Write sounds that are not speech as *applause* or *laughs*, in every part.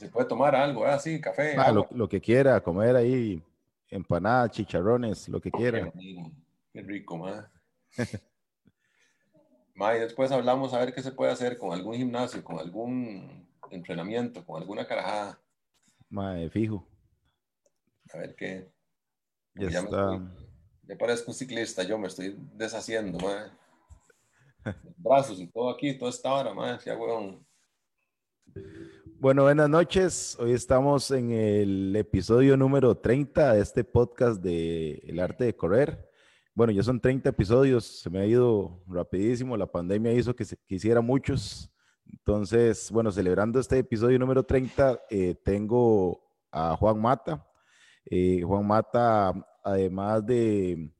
Se puede tomar algo, así, ¿eh? café. Ah, lo, que quiera, comer ahí, empanadas, chicharrones, lo que quiera. Qué, rico, ma. *laughs* ma, y después hablamos a ver qué se puede hacer con algún gimnasio, con algún entrenamiento, con alguna carajada. Ma, fijo. A ver qué. Ya, está. Me, parezco un ciclista, yo me estoy deshaciendo, ma. Brazos y todo aquí, toda esta hora, ma, ya, weón. Bueno, buenas noches. Hoy estamos en el episodio número 30 de este podcast de El arte de correr. Bueno, ya son 30 episodios, se me ha ido rapidísimo, la pandemia hizo que se quisiera muchos. Entonces, bueno, celebrando este episodio número 30, eh, tengo a Juan Mata. Eh, Juan Mata, además de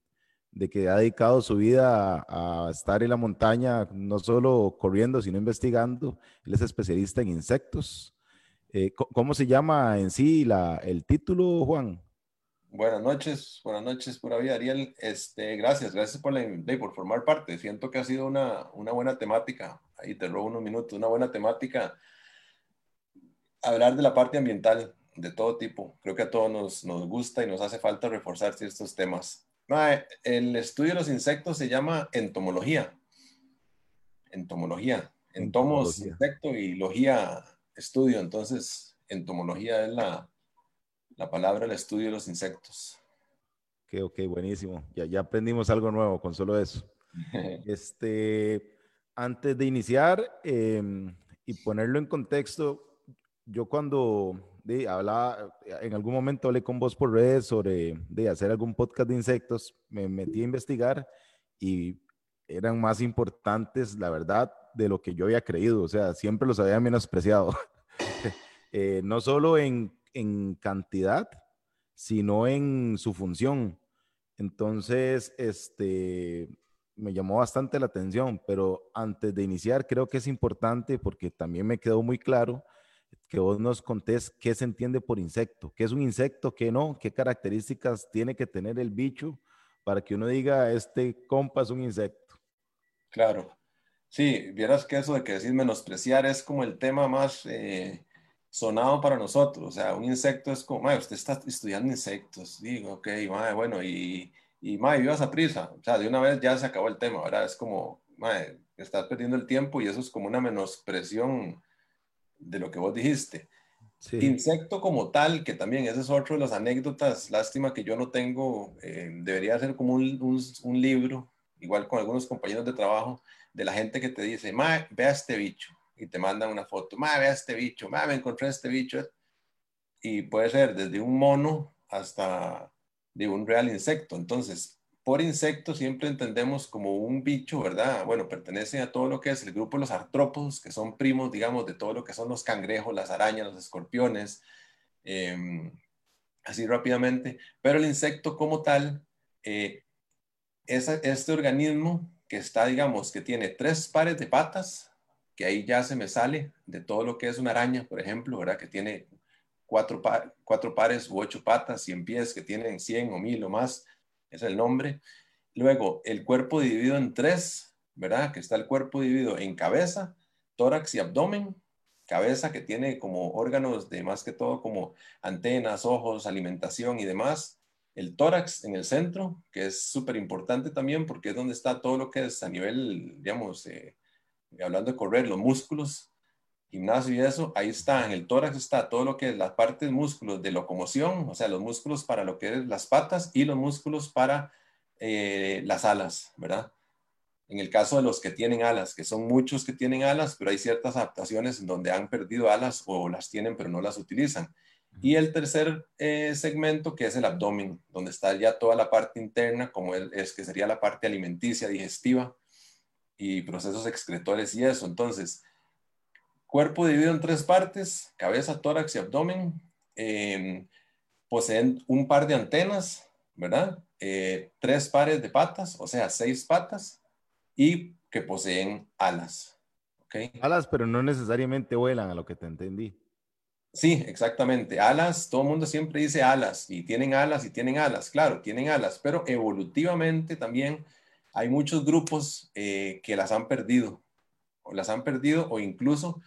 de que ha dedicado su vida a, estar en la montaña, no solo corriendo, sino investigando. Él es especialista en insectos. Eh, ¿Cómo se llama en sí la, el título, Juan? Buenas noches, buenas noches, pura vida, Ariel. Este, gracias, gracias por, la, por formar parte. Siento que ha sido una, una buena temática. Ahí te robo unos minutos, una buena temática. Hablar de la parte ambiental de todo tipo. Creo que a todos nos, nos gusta y nos hace falta reforzar ciertos temas el estudio de los insectos se llama entomología. Entomología. Entomos, insecto y logía, estudio. Entonces, entomología es la, la palabra, el estudio de los insectos. Ok, ok, buenísimo. Ya, ya aprendimos algo nuevo con solo eso. *laughs* este, antes de iniciar em, y ponerlo en contexto, yo cuando de, hablaba, en algún momento hablé con vos por redes sobre de hacer algún podcast de insectos, me metí a investigar y eran más importantes, la verdad, de lo que yo había creído, o sea, siempre los había menospreciado, *laughs* eh, no solo en, en cantidad, sino en su función. Entonces, este, me llamó bastante la atención, pero antes de iniciar, creo que es importante porque también me quedó muy claro que vos nos contés qué se entiende por insecto, qué es un insecto, qué no, qué características tiene que tener el bicho para que uno diga, este compa es un insecto. Claro. Sí, vieras que eso de que decir menospreciar es como el tema más eh, sonado para nosotros. O sea, un insecto es como, usted está estudiando insectos. Digo, ok, bueno, y, y mae, vivas a prisa. O sea, de una vez ya se acabó el tema, ¿verdad? Es como, mae, estás perdiendo el tiempo y eso es como una menospresión de lo que vos dijiste. Insecto como tal, que también ese es otro de las anécdotas, lástima que yo no tengo, eh, debería ser como un, un, libro, igual con algunos compañeros de trabajo, de la gente que te dice, ma, vea este bicho, y te mandan una foto, ma, vea este bicho, ma, me encontré este bicho, y puede ser desde un mono hasta de un real insecto. Entonces, por insecto siempre entendemos como un bicho, ¿verdad? Bueno, pertenece a todo lo que es el grupo de los artrópodos, que son primos, digamos, de todo lo que son los cangrejos, las arañas, los escorpiones, em, así rápidamente. Pero el insecto como tal eh, es este organismo que está, digamos, que tiene tres pares de patas, que ahí ya se me sale de todo lo que es una araña, por ejemplo, ¿verdad? Que tiene cuatro, cuatro pares u ocho patas, cien pies, que tienen cien o mil o más es el nombre. Luego, el cuerpo dividido en tres, ¿verdad? Que está el cuerpo dividido en cabeza, tórax y abdomen. Cabeza que tiene como órganos de más que todo como antenas, ojos, alimentación y demás. El tórax en el centro, que es súper importante también porque es donde está todo lo que es a nivel, digamos, eh, hablando de correr, los músculos, gimnasio y eso, ahí está, en el tórax está todo lo que es la parte de músculos de locomoción, o sea, los músculos para lo que es las patas y los músculos para eh, las alas, ¿verdad? En el caso de los que tienen alas, que son muchos que tienen alas, pero hay ciertas adaptaciones donde han perdido alas o las tienen pero no las utilizan. Y el tercer eh, segmento, que es el abdomen, donde está ya toda la parte interna, como es que sería la parte alimenticia, digestiva y procesos excretores y eso. Entonces, Cuerpo dividido en tres partes, cabeza, tórax y abdomen. Em, poseen un par de antenas, ¿verdad? Eh, tres pares de patas, o sea, seis patas, y que poseen alas. ¿okay? Alas, pero no necesariamente vuelan, a lo que te entendí. Sí, exactamente. Alas, todo el mundo siempre dice alas, y tienen alas y tienen alas, claro, tienen alas, pero evolutivamente también hay muchos grupos eh, que las han perdido, o las han perdido, o incluso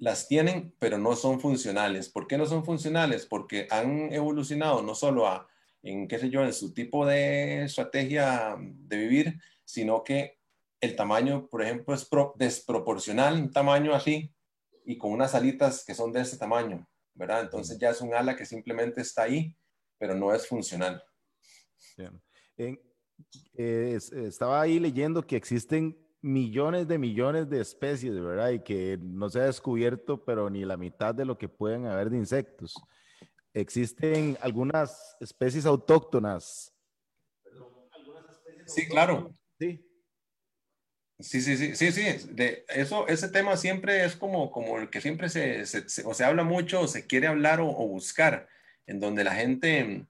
las tienen, pero no son funcionales. ¿Por qué no son funcionales? Porque han evolucionado no solo a, en qué sé yo, en su tipo de estrategia de vivir, sino que el tamaño, por ejemplo, es desproporcional, un tamaño así, y con unas alitas que son de ese tamaño, ¿verdad? Entonces ya es un ala que simplemente está ahí, pero no es funcional. Eh, estaba ahí leyendo que existen millones de millones de especies, ¿verdad? Y que no se ha descubierto, pero ni la mitad de lo que pueden haber de insectos. Existen algunas especies autóctonas. Sí, claro. Sí. Sí, sí, sí, sí, sí. De eso, ese tema siempre es como, como el que siempre se, se, o se habla mucho, o se quiere hablar o, buscar, en donde la gente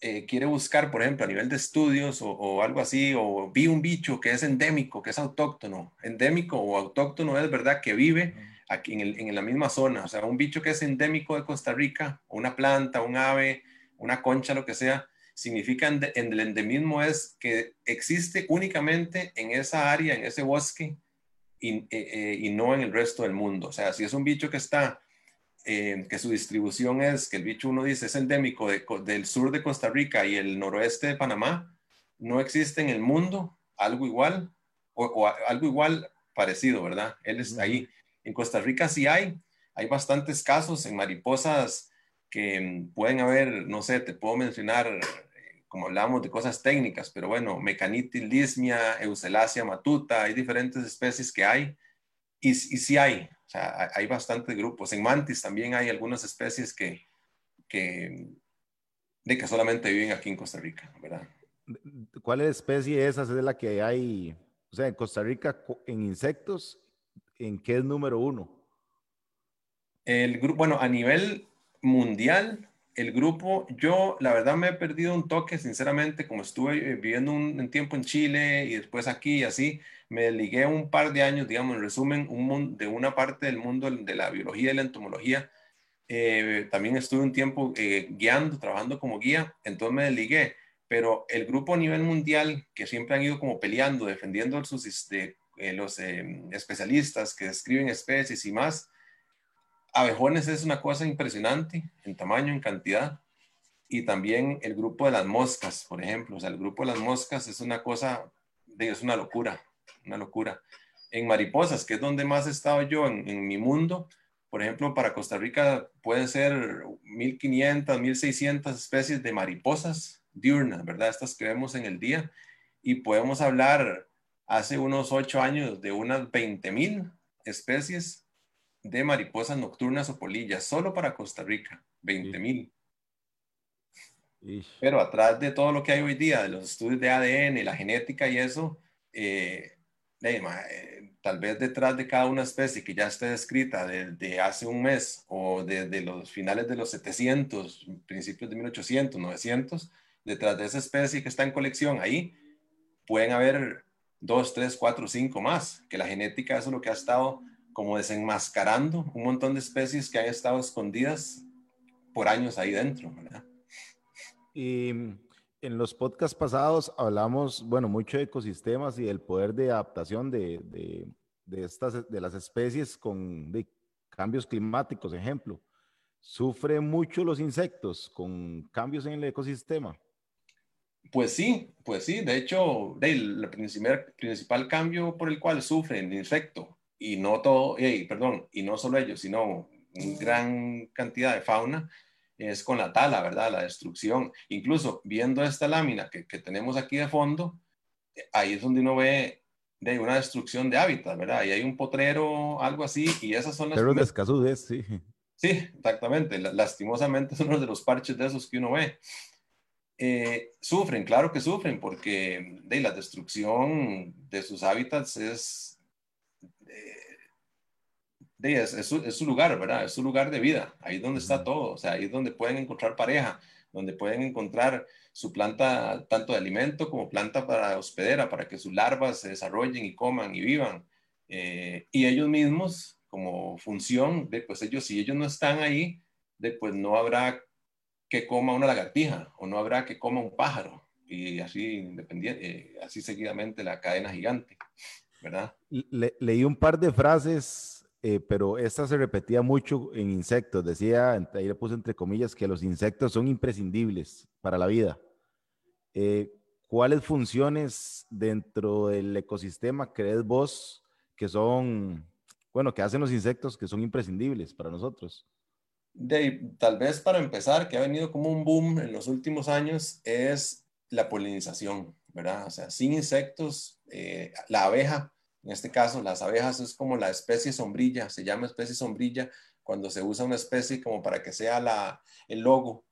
eh, quiere buscar, por ejemplo, a nivel de estudios o, algo así, o vi un bicho que es endémico, que es autóctono. Endémico o autóctono es verdad que vive aquí en, el, en la misma zona. O sea, un bicho que es endémico de Costa Rica, una planta, un ave, una concha, lo que sea, significa en, el endemismo es que existe únicamente en esa área, en ese bosque, y, eh, eh, y, no en el resto del mundo. O sea, si es un bicho que está, eh, que su distribución es, que el bicho uno dice es endémico del sur de Costa Rica y el noroeste de Panamá, no existe en el mundo algo igual o, algo igual parecido, ¿verdad? Él está ahí. En Costa Rica sí hay, hay bastantes casos en mariposas que mm, pueden haber, no sé, te puedo mencionar como hablamos de cosas técnicas, pero bueno, Mecanitis lismia, matuta, hay diferentes especies que hay y, y sí hay, o sea, hay bastantes grupos. En mantis también hay algunas especies que, que, de que solamente viven aquí en Costa Rica, ¿verdad? ¿Cuál especie es esa? Es la que hay, o sea, en Costa Rica, en insectos, ¿en qué es número uno? El grupo, bueno, a nivel mundial, el grupo, yo la verdad me he perdido un toque, sinceramente, como estuve eh, viviendo un, tiempo en Chile y después aquí y así, me ligué un par de años, digamos, en resumen, un, de una parte del mundo de la biología y la entomología. Eh, también estuve un tiempo eh, guiando, trabajando como guía, entonces me ligué, pero el grupo a nivel mundial, que siempre han ido como peleando, defendiendo sus, este, los especialistas que describen especies y más, abejones es una cosa impresionante en tamaño, en cantidad. Y también el grupo de las moscas, por ejemplo. O sea, el grupo de las moscas es una cosa, es una locura, una locura. En mariposas, que es donde más he estado yo en, mi mundo, por ejemplo, para Costa Rica pueden ser 1500, 1600 especies de mariposas diurnas, ¿verdad? Estas que vemos en el día. Y podemos hablar hace unos ocho años de unas 20.000 especies de mariposas nocturnas o polillas, solo para Costa Rica, 20 mil. Pero atrás de todo lo que hay hoy día, de los estudios de ADN, la genética y eso, eh, eh, tal vez detrás de cada una especie que ya esté descrita desde hace un mes o desde los finales de los 700, principios de 1800, 900, detrás de esa especie que está en colección ahí, pueden haber dos, tres, cuatro, cinco más, que la genética eso es lo que ha estado como desenmascarando un montón de especies que han estado escondidas por años ahí dentro, ¿verdad? Y en los podcasts pasados hablamos, bueno, mucho de ecosistemas y del poder de adaptación de, de, de estas, de las especies con cambios climáticos, ejemplo. ¿Sufren mucho los insectos con cambios en el ecosistema? Pues sí, pues sí. De hecho, el principal, principal cambio por el cual sufre el insecto y no todo, perdón, y no solo ellos, sino una gran cantidad de fauna, es con la tala, ¿verdad? La destrucción. Incluso viendo esta lámina que, tenemos aquí de fondo, ahí es donde uno ve de una destrucción de hábitat, ¿verdad? Y hay un potrero, algo así, y esas son las... Pero de sí. Sí, exactamente. Lastimosamente son uno de los parches de esos que uno ve. Eh, sufren, claro que sufren, porque de la destrucción de sus hábitats es es, es, su, lugar, ¿verdad? Es su lugar de vida, ahí es donde está todo, o sea, ahí es donde pueden encontrar pareja, donde pueden encontrar su planta tanto de alimento como planta para hospedera, para que sus larvas se desarrollen y coman y vivan. Eh, y ellos mismos, como función, de, pues ellos, si ellos no están ahí, de, pues no habrá que coma una lagartija o no habrá que coma un pájaro. Y así independiente, eh, así seguidamente la cadena gigante, ¿verdad? leí un par de frases eh, pero esta se repetía mucho en insectos. Decía, ahí le puse entre comillas, que los insectos son imprescindibles para la vida. Eh, ¿Cuáles funciones dentro del ecosistema crees vos que son, bueno, que hacen los insectos que son imprescindibles para nosotros? De, tal vez para empezar, que ha venido como un boom en los últimos años, es la polinización, sin insectos, eh, la abeja, en este caso, las abejas es como la especie sombrilla, se llama especie sombrilla cuando se usa una especie como para que sea la, el logo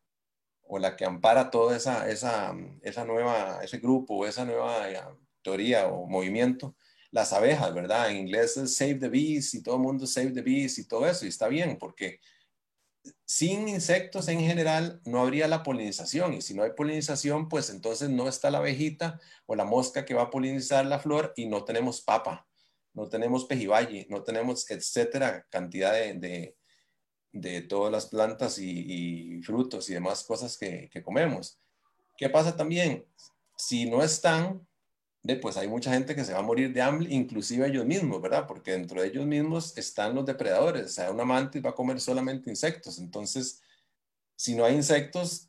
o la que ampara toda esa, esa, esa nueva, ese grupo, esa nueva eh, teoría o movimiento. Las abejas, ¿verdad? En inglés es save the bees y todo el mundo save the bees y todo eso. Y está bien porque sin insectos en general no habría la polinización y si no hay polinización, pues entonces no está la abejita o la mosca que va a polinizar la flor y no tenemos papa, no tenemos pejibaye, no tenemos, etcétera, cantidad de, de, todas las plantas y, frutos y demás cosas que, que comemos. ¿Qué pasa también? Si no están, pues hay mucha gente que se va a morir de hambre, inclusive ellos mismos, ¿verdad? Porque dentro de ellos mismos están los depredadores. O sea, un amante va a comer solamente insectos. Entonces, si no hay insectos,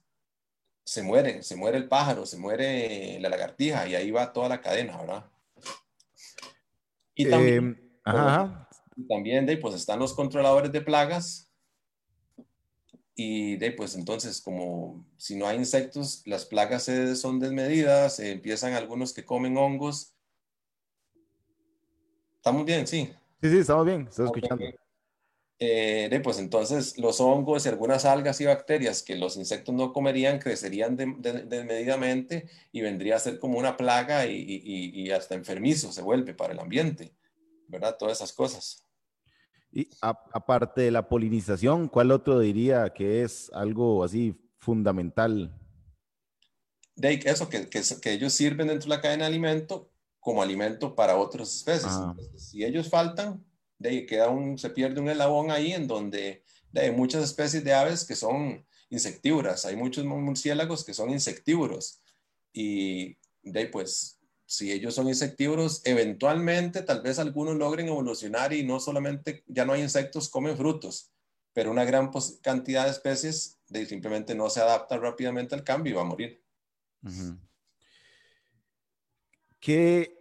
se mueren, se muere el pájaro, se muere la lagartija y ahí va toda la cadena, ¿verdad? Y también, eh, también de, pues están los controladores de plagas, y de, pues entonces, como si no hay insectos, las plagas son desmedidas, empiezan algunos que comen hongos. ¿Estamos bien? Sí. Sí, sí, estamos bien, estoy escuchando. Eh, de, pues entonces los hongos y algunas algas y bacterias que los insectos no comerían crecerían desmedidamente y vendría a ser como una plaga y, y, y hasta enfermizo se vuelve para el ambiente, ¿verdad? Todas esas cosas. Y aparte de la polinización, ¿cuál otro diría que es algo así fundamental? De eso, que, que, ellos sirven dentro de la cadena de alimento como alimento para otras especies. Ah. si ellos faltan, de queda un, se pierde un elabón ahí en donde hay muchas especies de aves que son insectívoras. Hay muchos murciélagos que son insectívoros. Y de ahí, pues si ellos son insectívoros, eventualmente tal vez algunos logren evolucionar y no solamente, ya no hay insectos, comen frutos, pero una gran cantidad de especies simplemente no se adapta rápidamente al cambio y va a morir. ¿Qué,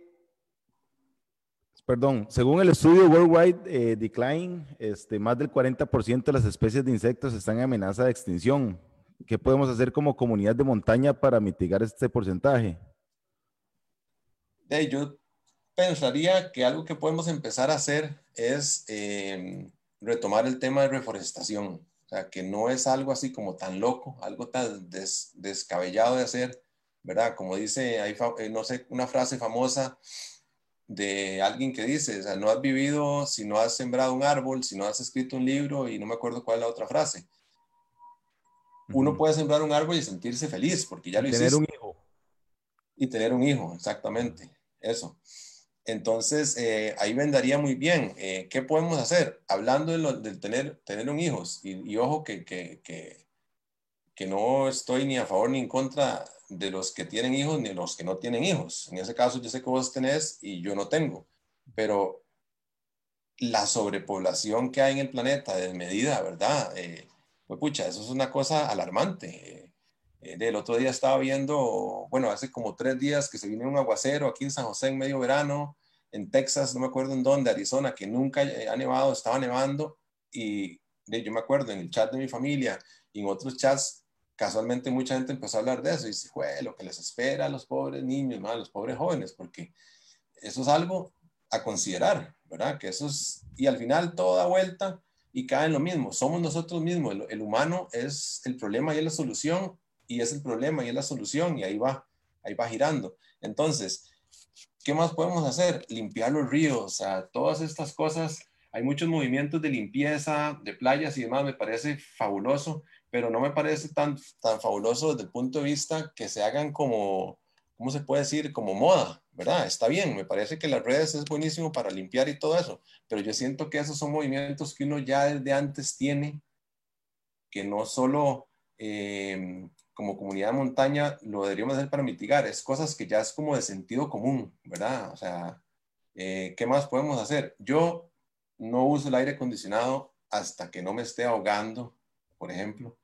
perdón, según el estudio Worldwide eh, Decline, este, más del 40% de las especies de insectos están en amenaza de extinción. ¿Qué podemos hacer como comunidad de montaña para mitigar este porcentaje? Yo pensaría que algo que podemos empezar a hacer es em, retomar el tema de reforestación. O sea, que no es algo así como tan loco, algo tan descabellado de hacer, ¿verdad? Como dice, hay, eh, no sé, una frase famosa de alguien que dice, o sea, no has vivido si no has sembrado un árbol, si no has escrito un libro y no me acuerdo cuál es la otra frase. Uno puede sembrar un árbol y sentirse feliz porque ya lo hiciste. Tener un hijo. Y tener un hijo, exactamente eso. Entonces, eh, ahí vendaría muy bien. Eh, ¿Qué podemos hacer? Hablando de, tener, tener un hijo, y, ojo que, que, que, no estoy ni a favor ni en contra de los que tienen hijos ni los que no tienen hijos. En ese caso, yo sé que vos tenés y yo no tengo, pero la sobrepoblación que hay en el planeta de medida, ¿verdad? Eh, pues pucha, eso es una cosa alarmante. Eh, del otro día estaba viendo, bueno, hace como tres días que se vino un aguacero aquí en San José en medio verano, en Texas, no me acuerdo en dónde, Arizona, que nunca ha nevado, estaba nevando y yo me acuerdo en el chat de mi familia y en otros chats, casualmente mucha gente empezó a hablar de eso y dice, fue lo que les espera a los pobres niños, a los pobres jóvenes, porque eso es algo a considerar, ¿verdad? Que eso es, y al final todo da vuelta y cae en lo mismo, somos nosotros mismos, el, humano es el problema y la solución y es el problema y es la solución y ahí va, ahí va girando. Entonces, ¿qué más podemos hacer? Limpiar los ríos, o sea, todas estas cosas. Hay muchos movimientos de limpieza de playas y demás, me parece fabuloso, pero no me parece tan, tan fabuloso desde el punto de vista que se hagan como, ¿cómo se puede decir? Como moda, ¿verdad? Está bien, me parece que las redes es buenísimo para limpiar y todo eso, pero yo siento que esos son movimientos que uno ya desde antes tiene, que no solo eh, como comunidad de montaña lo deberíamos hacer para mitigar. Es cosas que ya es como de sentido común, ¿verdad? O sea, eh, ¿qué más podemos hacer? Yo no uso el aire acondicionado hasta que no me esté ahogando, por ejemplo.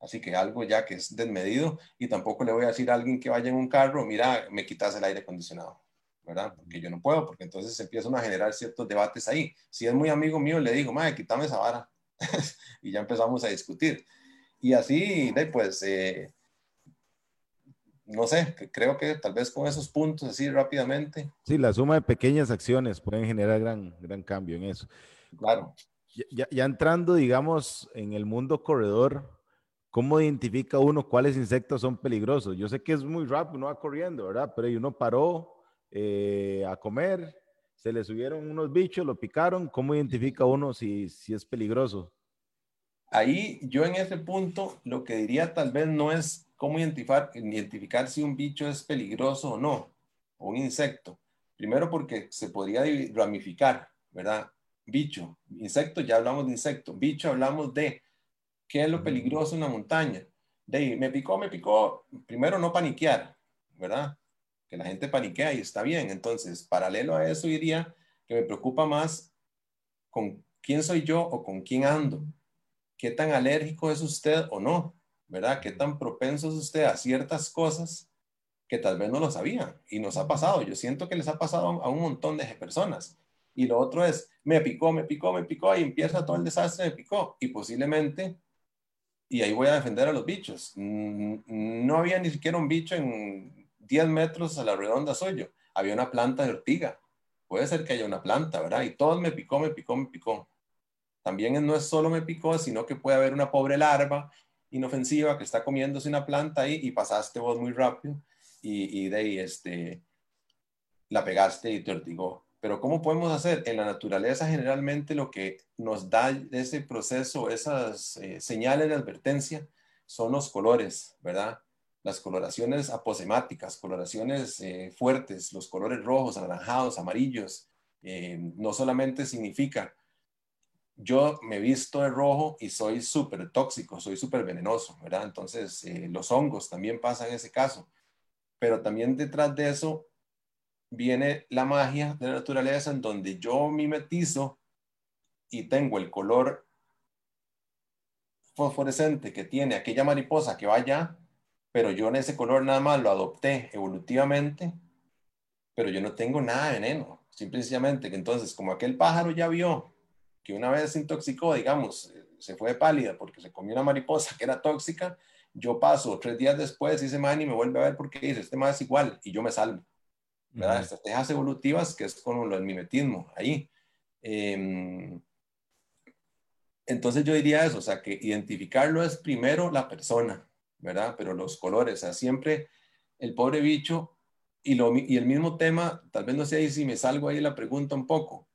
Así que algo ya que es desmedido y tampoco le voy a decir a alguien que vaya en un carro, mira, me quitas el aire acondicionado, ¿verdad? Porque yo no puedo, porque entonces empiezan a generar ciertos debates ahí. Si es muy amigo mío, le digo, madre, quítame esa vara. *laughs* y ya empezamos a discutir. Y así, pues, eh, no sé, creo que tal vez con esos puntos así rápidamente. Sí, la suma de pequeñas acciones pueden generar gran, gran cambio en eso. Claro. Ya, ya entrando, digamos, en el mundo corredor, ¿cómo identifica uno cuáles insectos son peligrosos? Yo sé que es muy rápido, uno va corriendo, ¿verdad? Pero uno paró eh, a comer, se le subieron unos bichos, lo picaron, ¿cómo identifica uno si, si es peligroso? Ahí yo en ese punto lo que diría tal vez no es cómo identificar, identificar si un bicho es peligroso o no, o un insecto. Primero porque se podría ramificar, ¿verdad? Bicho, insecto, ya hablamos de insecto. Bicho, hablamos de qué es lo peligroso en la montaña. De me picó, me picó. Primero no paniquear, ¿verdad? Que la gente paniquea y está bien. Entonces, paralelo a eso diría que me preocupa más con quién soy yo o con quién ando. ¿Qué tan alérgico es usted o no? ¿verdad? ¿Qué tan propenso es usted a ciertas cosas que tal vez no lo sabía? Y nos ha pasado, yo siento que les ha pasado a un montón de personas. Y lo otro es, me picó, me picó, me picó, y empieza todo el desastre, me picó. Y posiblemente, y ahí voy a defender a los bichos, no había ni siquiera un bicho en 10 metros a la redonda suyo, había una planta de ortiga. Puede ser que haya una planta, ¿verdad? Y todo me picó, me picó, me picó. También no es solo me picó, sino que puede haber una pobre larva inofensiva que está comiéndose una planta ahí y pasaste vos muy rápido y, de ahí este, la pegaste y te ortigó. Pero ¿cómo podemos hacer? En la naturaleza generalmente lo que nos da ese proceso, esas eh, señales de advertencia, son los colores, ¿verdad? Las coloraciones aposemáticas, coloraciones eh, fuertes, los colores rojos, anaranjados, amarillos. Eh, no solamente significa yo me visto de rojo y soy súper tóxico, soy súper venenoso, ¿verdad? Entonces, eh, los hongos también pasan ese caso. Pero también detrás de eso viene la magia de la naturaleza en donde yo mimetizo y tengo el color fosforescente que tiene aquella mariposa que va allá, pero yo en ese color nada más lo adopté evolutivamente, pero yo no tengo nada de veneno. Simplemente que entonces, como aquel pájaro ya vio que una vez se intoxicó, digamos, eh, se fue pálida porque se comió una mariposa que era tóxica, yo paso tres días después y ese man y me vuelve a ver porque dice, este man es igual y yo me salvo. ¿verdad? Estrategias evolutivas que es como el mimetismo ahí. Em, entonces yo diría eso, o sea, que identificarlo es primero la persona, ¿verdad? Pero los colores, o sea, siempre el pobre bicho y, lo, y el mismo tema, tal vez no sé ahí si me salgo ahí la pregunta un poco,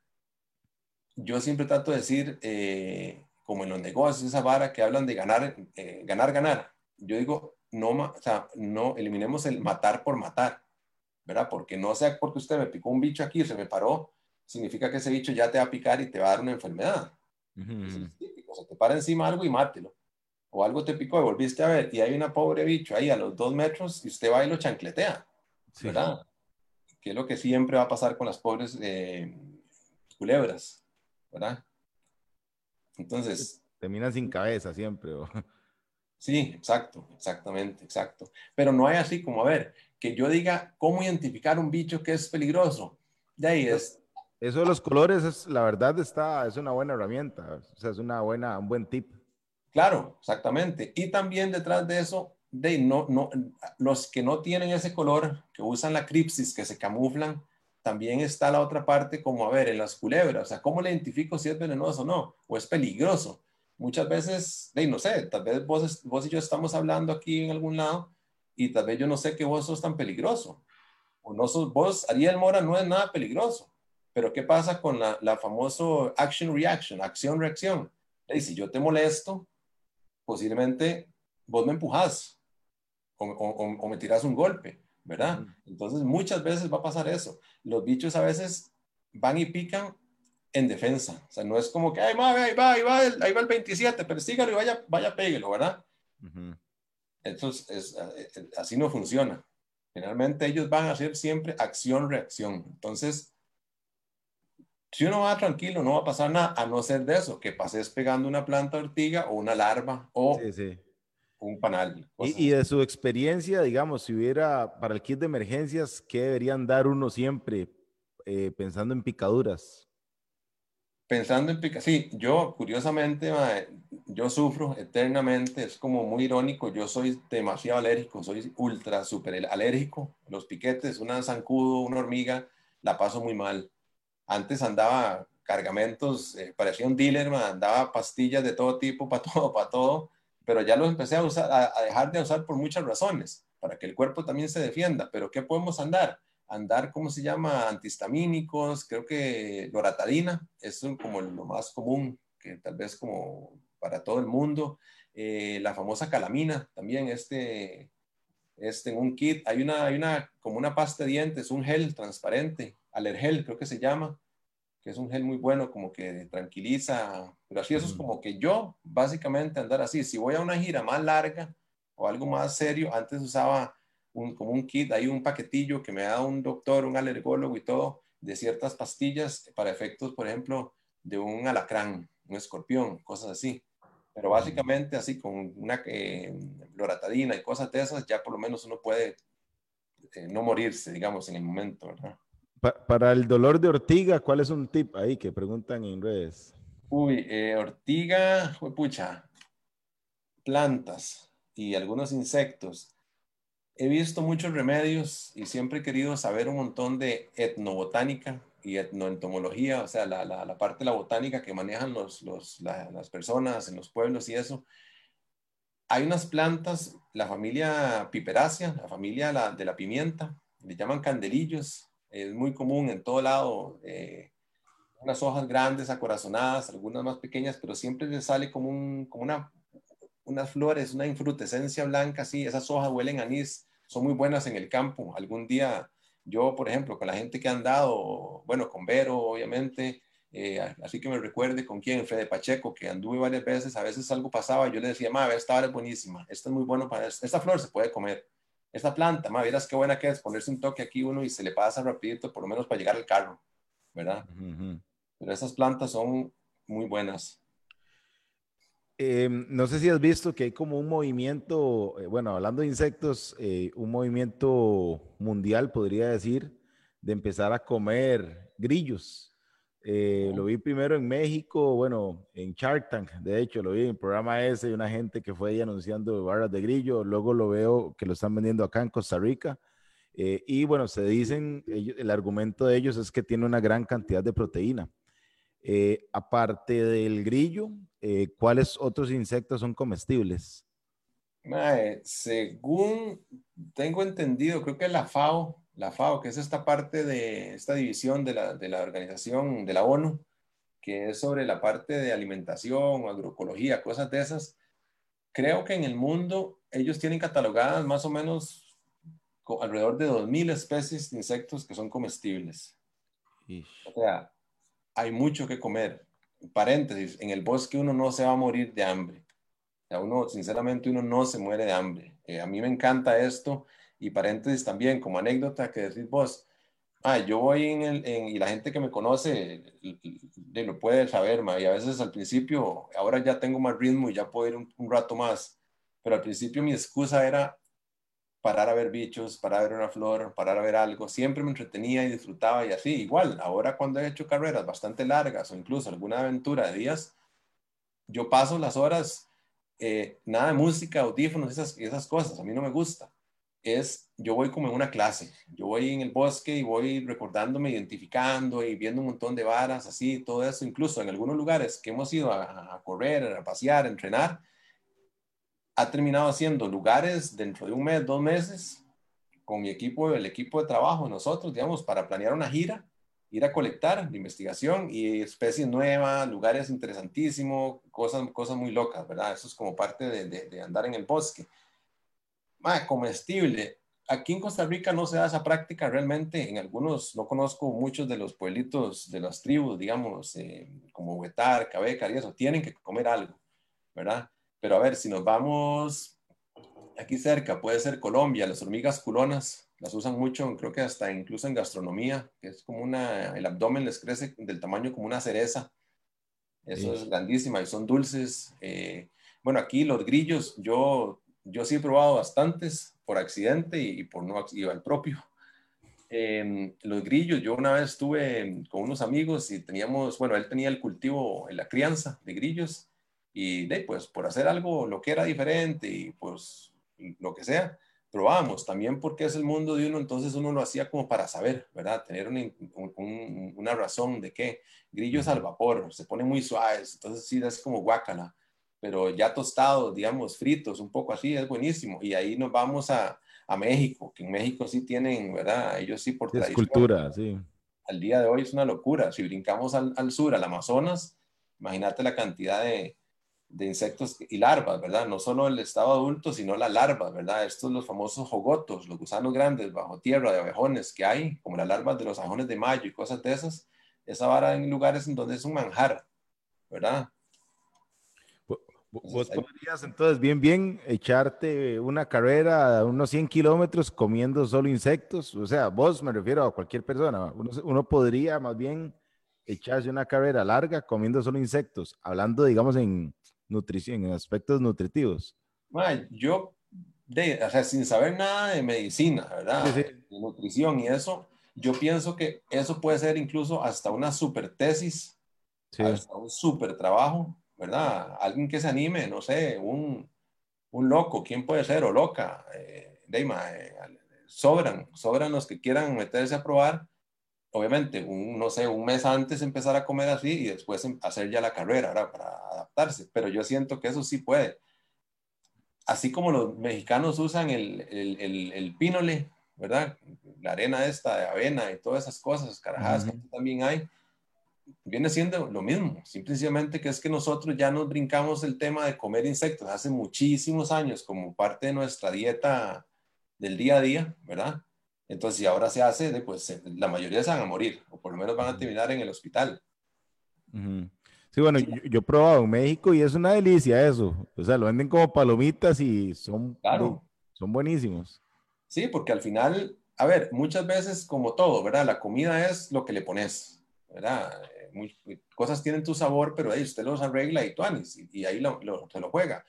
yo siempre trato de decir, eh, como en los negocios, esa vara que hablan de ganar, eh, ganar, ganar. Yo digo, no, o sea, no eliminemos el matar por matar, ¿verdad? Porque no sea porque usted me picó un bicho aquí, se me paró, significa que ese bicho ya te va a picar y te va a dar una enfermedad. O sea, te para encima algo y mátelo. O algo te picó y volviste a ver y hay una pobre bicho ahí a los dos metros y usted va y lo chancletea, ¿verdad? Que es lo que siempre va a pasar con las pobres eh, culebras. ¿Verdad? Entonces... Termina sin cabeza siempre. *laughs* Sí, exacto, exactamente, exacto. Pero no hay así como, a ver, que yo diga cómo identificar un bicho que es peligroso. De ahí es... Eso de los colores, es, la verdad, está, es una buena herramienta, o sea, es una buena, un buen tip. Claro, exactamente. Y también detrás de eso, de no, no, los que no tienen ese color, que usan la cripsis, que se camuflan, también está la otra parte como, a ver, en las culebras, o sea, ¿cómo le identifico si es venenoso o no? ¿O es peligroso? Muchas veces, no sé, tal vez vos, vos y yo estamos hablando aquí en algún lado y tal vez yo no sé que vos sos tan peligroso. O no sos, vos, Ariel Mora, no es nada peligroso. Pero ¿qué pasa con la, la famoso action-reaction, acción-reacción? Y si yo te molesto, posiblemente vos me empujas o, o me tiras un golpe. ¿Verdad? Entonces muchas veces va a pasar eso. Los bichos a veces van y pican en defensa. O sea, no es como que, ay, ahí va, ahí va, ahí va el 27, persígalo y vaya, vaya, péguelo, ¿verdad? Entonces, es, eh, eh, así no funciona. Generalmente ellos van a hacer siempre acción-reacción. Entonces, si uno va tranquilo, no va a pasar nada, a no ser de eso, que pases pegando una planta ortiga o una larva o un panal. Y, de su experiencia, digamos, si hubiera para el kit de emergencias, ¿qué deberían dar uno siempre eh, pensando en picaduras? Pensando en picaduras, sí, yo curiosamente, yo sufro eternamente, es como muy irónico, yo soy demasiado alérgico, soy ultra, súper alérgico, los piquetes, una zancudo, una hormiga, la paso muy mal antes andaba cargamentos, eh, parecía un dealer, andaba pastillas de todo tipo, *laughs* para todo, para todo, pero ya los empecé a, usar, a, dejar de usar por muchas razones, para que el cuerpo también se defienda. Pero ¿qué podemos andar? Andar, ¿cómo se llama? Antihistamínicos, creo que loratadina, es como lo más común, que tal vez como para todo el mundo. Eh, la famosa calamina, también este, este en un kit, hay una, hay una, como una pasta de dientes, un gel transparente, alergel creo que se llama, que es un gel muy bueno, como que tranquiliza, pero así eso es como que yo básicamente andar así, si voy a una gira más larga o algo más serio, antes usaba un, como un kit, hay un paquetillo que me da un doctor, un alergólogo y todo, de ciertas pastillas para efectos, por ejemplo, de un alacrán, un escorpión, cosas así. Pero básicamente así con una eh, loratadina y cosas de esas, ya por lo menos uno puede eh, no morirse, digamos, en el momento, ¿verdad? Para el dolor de ortiga, ¿cuál es un tip ahí que preguntan en redes? Uy, eh, ortiga, pucha, plantas y algunos insectos. He visto muchos remedios y siempre he querido saber un montón de etnobotánica y etnoentomología, o sea, la, la, parte de la botánica que manejan los, los, las personas en los pueblos y eso. Hay unas plantas, la familia piperácea, la familia de la pimienta, le llaman candelillos, es muy común en todo lado, eh, unas hojas grandes, acorazonadas, algunas más pequeñas, pero siempre le sale como, un, como una, unas flores, una infrutescencia blanca, así, esas hojas huelen a anís, son muy buenas en el campo. Algún día yo, por ejemplo, con la gente que ha andado, bueno, con Vero, obviamente, eh, así que me recuerde con quién, Fede Pacheco, que anduve varias veces, a veces algo pasaba, yo le decía, ma, esta hora es buenísima, esta es muy bueno para, esta flor se puede comer esta planta, ma, vieras qué buena que es ponerse un toque aquí uno y se le pasa rapidito, por lo menos para llegar al carro, ¿verdad? Pero esas plantas son muy buenas. Em, no sé si has visto que hay como un movimiento, eh, bueno, hablando de insectos, eh, un movimiento mundial, podría decir, de empezar a comer grillos. Eh, lo vi primero en México, bueno, en Shark Tank, de hecho, lo vi en el programa ese de una gente que fue ahí anunciando barras de grillo, luego lo veo que lo están vendiendo acá en Costa Rica. Eh, y bueno, se dicen, el argumento de ellos es que tiene una gran cantidad de proteína. Eh, aparte del grillo, ¿cuáles otros insectos son comestibles? según tengo entendido, creo que la FAO la FAO, que es esta parte de esta división de la, de la organización de la ONU, que es sobre la parte de alimentación, agroecología, cosas de esas. Creo que en el mundo ellos tienen catalogadas más o menos alrededor de 2.000 especies de insectos que son comestibles. O sea, hay mucho que comer. Paréntesis, en el bosque uno no se va a morir de hambre. O sea, uno, sinceramente, uno no se muere de hambre. Eh, a mí me encanta esto y paréntesis también, como anécdota que decís vos, ah, yo voy en el, y la gente que me conoce lo puede saber, y a veces al principio, ahora ya tengo más ritmo y ya puedo ir un, rato más, pero al principio mi excusa era parar a ver bichos, parar a ver una flor, parar a ver algo, siempre me entretenía y disfrutaba y así, igual, ahora cuando he hecho carreras bastante largas o incluso alguna aventura de días, yo paso las horas, eh, nada de música, audífonos, esas, esas cosas, a mí no me gusta es, yo voy como en una clase, yo voy en el bosque y voy recordándome, identificando y viendo un montón de varas, así, todo eso, incluso en algunos lugares que hemos ido a, correr, a pasear, a entrenar, ha terminado siendo lugares dentro de un mes, dos meses, con mi equipo, el equipo de trabajo, nosotros, digamos, para planear una gira, ir a colectar de investigación y especies nuevas, lugares interesantísimos, cosas, cosas muy locas, ¿verdad? Eso es como parte de, de andar en el bosque comestible. Aquí en Costa Rica no se da esa práctica realmente. En algunos, no conozco muchos de los pueblitos de las tribus, digamos, eh, como Huetar, Cabecar y eso, tienen que comer algo, ¿verdad? Pero a ver, si nos vamos aquí cerca, puede ser Colombia, las hormigas culonas, las usan mucho, creo que hasta incluso en gastronomía, que es como una, el abdomen les crece del tamaño como una cereza. Eso es grandísima y son dulces. Eh, bueno, aquí los grillos, yo, yo sí he probado bastantes por accidente y, por no iba el propio. Em, los grillos, yo una vez estuve con unos amigos y teníamos, bueno, él tenía el cultivo, la crianza de grillos y de, pues por hacer algo, lo que era diferente y pues lo que sea, probábamos también porque es el mundo de uno, entonces uno lo hacía como para saber, ¿verdad? Tener una, una razón de que grillos al vapor, se ponen muy suaves, entonces sí, es como guacala, pero ya tostados, digamos, fritos, un poco así, es buenísimo. Y ahí nos vamos a, a México, que en México sí tienen, ¿verdad? Ellos sí por tradición. cultura, sí. Al día de hoy es una locura. Si brincamos al, al sur, al Amazonas, imagínate la cantidad de, de insectos y larvas, ¿verdad? No solo el estado adulto, sino la larva, ¿verdad? Estos los famosos jogotos, los gusanos grandes bajo tierra de abejones que hay, como las larvas de los abejones de mayo y cosas de esas, esa vara en lugares en donde es un manjar, ¿verdad? Vos podrías entonces bien, bien echarte una carrera a unos 100 kilómetros comiendo solo insectos. O sea, vos me refiero a cualquier persona. Uno, uno podría más bien echarse una carrera larga comiendo solo insectos, hablando, digamos, en, nutrición, en aspectos nutritivos? yo, de, o sea, sin saber nada de medicina, ¿verdad? De nutrición y eso, yo pienso que eso puede ser incluso hasta una super tesis, hasta un super trabajo, ¿verdad? Alguien que se anime, no sé, un, un loco, ¿quién puede ser? O loca, eh, Deima, eh, sobran, sobran los que quieran meterse a probar obviamente, un, no sé, un mes antes empezar a comer así y después em, hacer ya la carrera, ¿verdad? Para adaptarse. Pero yo siento que eso sí puede. Así como los mexicanos usan el, el, el, pínole, ¿verdad? La arena esta de avena y todas esas cosas, carajadas que también hay, viene siendo lo mismo. Simplemente que es que nosotros ya nos brincamos el tema de comer insectos hace muchísimos años como parte de nuestra dieta del día a día, ¿verdad? Entonces, si ahora se hace, pues la mayoría se van a morir, o por lo menos van a terminar en el hospital. Sí, bueno, yo, yo, he probado en México y es una delicia eso. O sea, lo venden como palomitas y son, son buenísimos. Sí, porque al final, a ver, muchas veces como todo, ¿verdad? La comida es lo que le pones, ¿verdad? Eh, cosas tienen tu sabor, pero ahí usted los arregla y tú y, y ahí lo, lo, se lo juega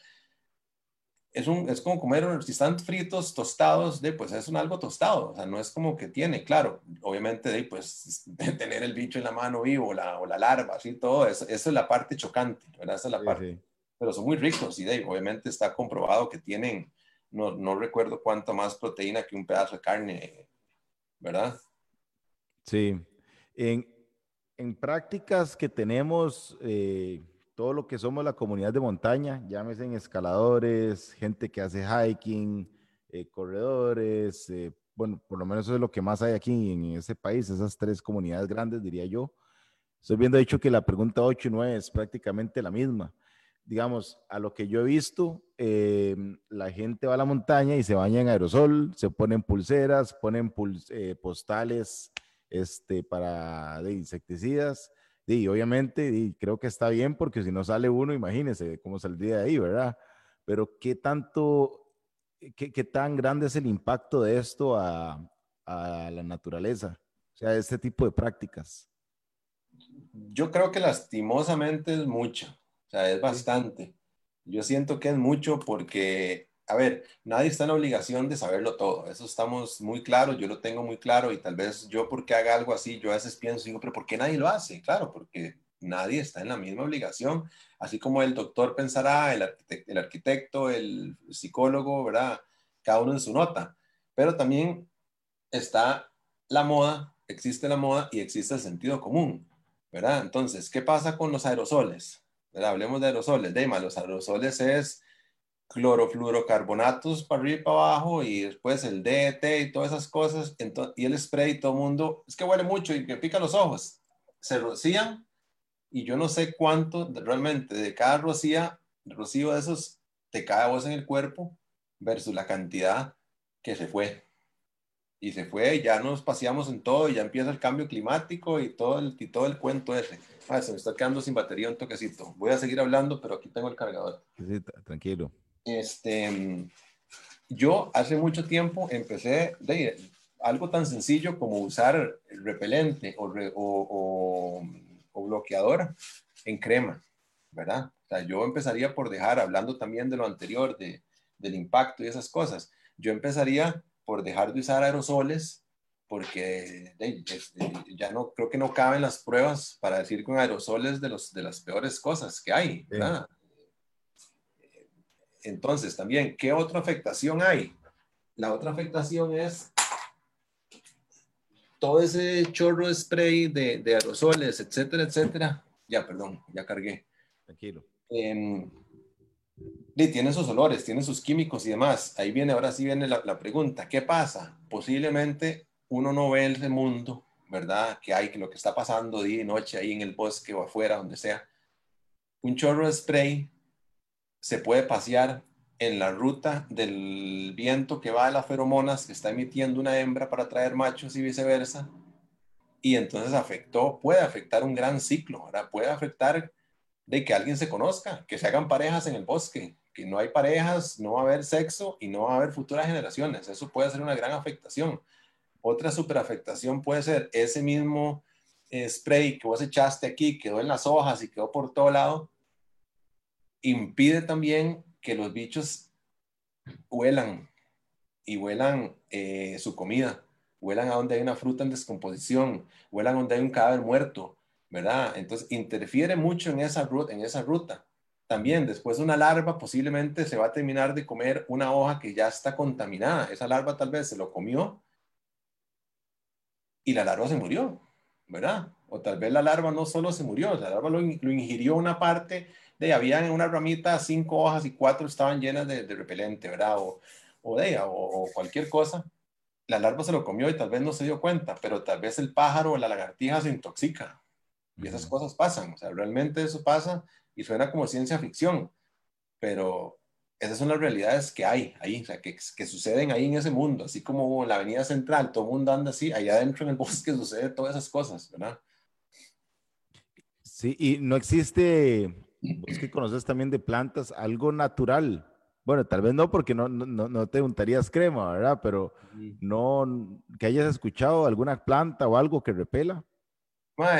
es, un, es como comer, si están fritos, tostados, de, pues es un algo tostado, o sea, no es como que tiene, claro, obviamente, de, pues *laughs* de tener el bicho en la mano vivo, o la, o la larva, así, todo eso, eso es la parte chocante, ¿verdad? Esa es la parte. Pero son muy ricos y de, obviamente está comprobado que tienen, no, no recuerdo cuánto más proteína que un pedazo de carne, ¿verdad? Sí. En, en prácticas que tenemos, eh, todo lo que somos la comunidad de montaña, llámese en escaladores, gente que hace hiking, eh, corredores, eh, bueno, por lo menos eso es lo que más hay aquí en, este país, esas tres comunidades grandes, diría yo. Estoy viendo, dicho, que la pregunta 8 y 9 es prácticamente la misma. Digamos, a lo que yo he visto, eh, la gente va a la montaña y se baña en aerosol, se ponen pulseras, ponen postales este, para de insecticidas, y obviamente y creo que está bien porque si no sale uno, imagínese cómo saldría de ahí, ¿verdad? Pero ¿qué tanto, qué, qué tan grande es el impacto de esto a, a la naturaleza? O sea, este tipo de prácticas. Yo creo que lastimosamente es mucho, o sea, es bastante. Yo siento que es mucho porque a ver, nadie está en la obligación de saberlo todo, eso estamos muy claros, yo lo tengo muy claro y tal vez yo porque haga algo así, yo a veces pienso, digo, pero ¿por qué nadie lo hace? Claro, porque nadie está en la misma obligación, así como el doctor pensará, el, arquitecto, el psicólogo, ¿verdad? Cada uno en su nota, pero también está la moda, existe la moda y existe el sentido común, ¿verdad? Entonces, ¿qué pasa con los aerosoles? Hablemos de aerosoles, Deima, los aerosoles es clorofluorocarbonatos para arriba y para abajo y después el DET y todas esas cosas y el spray y todo el mundo, es que huele mucho y me pica los ojos. Se rocían y yo no sé cuánto realmente de cada rocía, rocío de esos te cae a vos en el cuerpo versus la cantidad que se fue. Y se fue, y ya nos paseamos en todo y ya empieza el cambio climático y todo el, y todo el cuento ese. Ah, se me está quedando sin batería un toquecito. Voy a seguir hablando, pero aquí tengo el cargador. Sí, tranquilo. Este, yo hace mucho tiempo empecé, de, algo tan sencillo como usar repelente o, o, o, bloqueador en crema, ¿verdad? O sea, yo empezaría por dejar, hablando también de lo anterior, de, del impacto y esas cosas, yo empezaría por dejar de usar aerosoles porque este, ya no creo que no caben las pruebas para decir con aerosoles de, los, de las peores cosas que hay. ¿verdad? Entonces, también, ¿qué otra afectación hay? La otra afectación es todo ese chorro de spray de, de aerosoles, etcétera, etcétera. Ya, perdón, ya cargué. Tranquilo. Eh, tiene sus olores, tiene sus químicos y demás. Ahí viene, ahora sí viene la, la pregunta, ¿qué pasa? Posiblemente uno no ve el mundo, ¿verdad? Que hay, que lo que está pasando día y noche ahí en el bosque o afuera, donde sea. Un chorro de spray se puede pasear en la ruta del viento que va a las feromonas que está emitiendo una hembra para atraer machos y viceversa. Y entonces afectó, puede afectar un gran ciclo, ¿verdad? Puede afectar de que alguien se conozca, que se hagan parejas en el bosque, que no hay parejas, no va a haber sexo y no va a haber futuras generaciones. Eso puede ser una gran afectación. Otra superafectación puede ser ese mismo eh, spray que vos echaste aquí, quedó en las hojas y quedó por todo lado, impide también que los bichos huelan y huelan eh, su comida, huelan a donde hay una fruta en descomposición, huelan a donde hay un cadáver muerto, ¿verdad? Entonces interfiere mucho en esa, en esa ruta. También después de una larva posiblemente se va a terminar de comer una hoja que ya está contaminada. Esa larva tal vez se lo comió y la larva se murió, ¿verdad? O tal vez la larva no solo se murió, la larva lo, ingirió una parte de, había en una ramita cinco hojas y cuatro estaban llenas de, repelente, ¿verdad? O, o de o, cualquier cosa. La larva se lo comió y tal vez no se dio cuenta, pero tal vez el pájaro o la lagartija se intoxica. Y esas cosas pasan, o sea, realmente eso pasa y suena como ciencia ficción, pero esas son las realidades que hay ahí, o sea, que, que, suceden ahí en ese mundo, así como en la avenida central, todo el mundo anda así, allá adentro en el bosque *laughs* sucede todas esas cosas, ¿verdad? Sí, y no existe, vos que conoces también de plantas, algo natural. Bueno, tal vez no porque no, no, no te untarías crema, ¿verdad? Pero no, que hayas escuchado alguna planta o algo que repela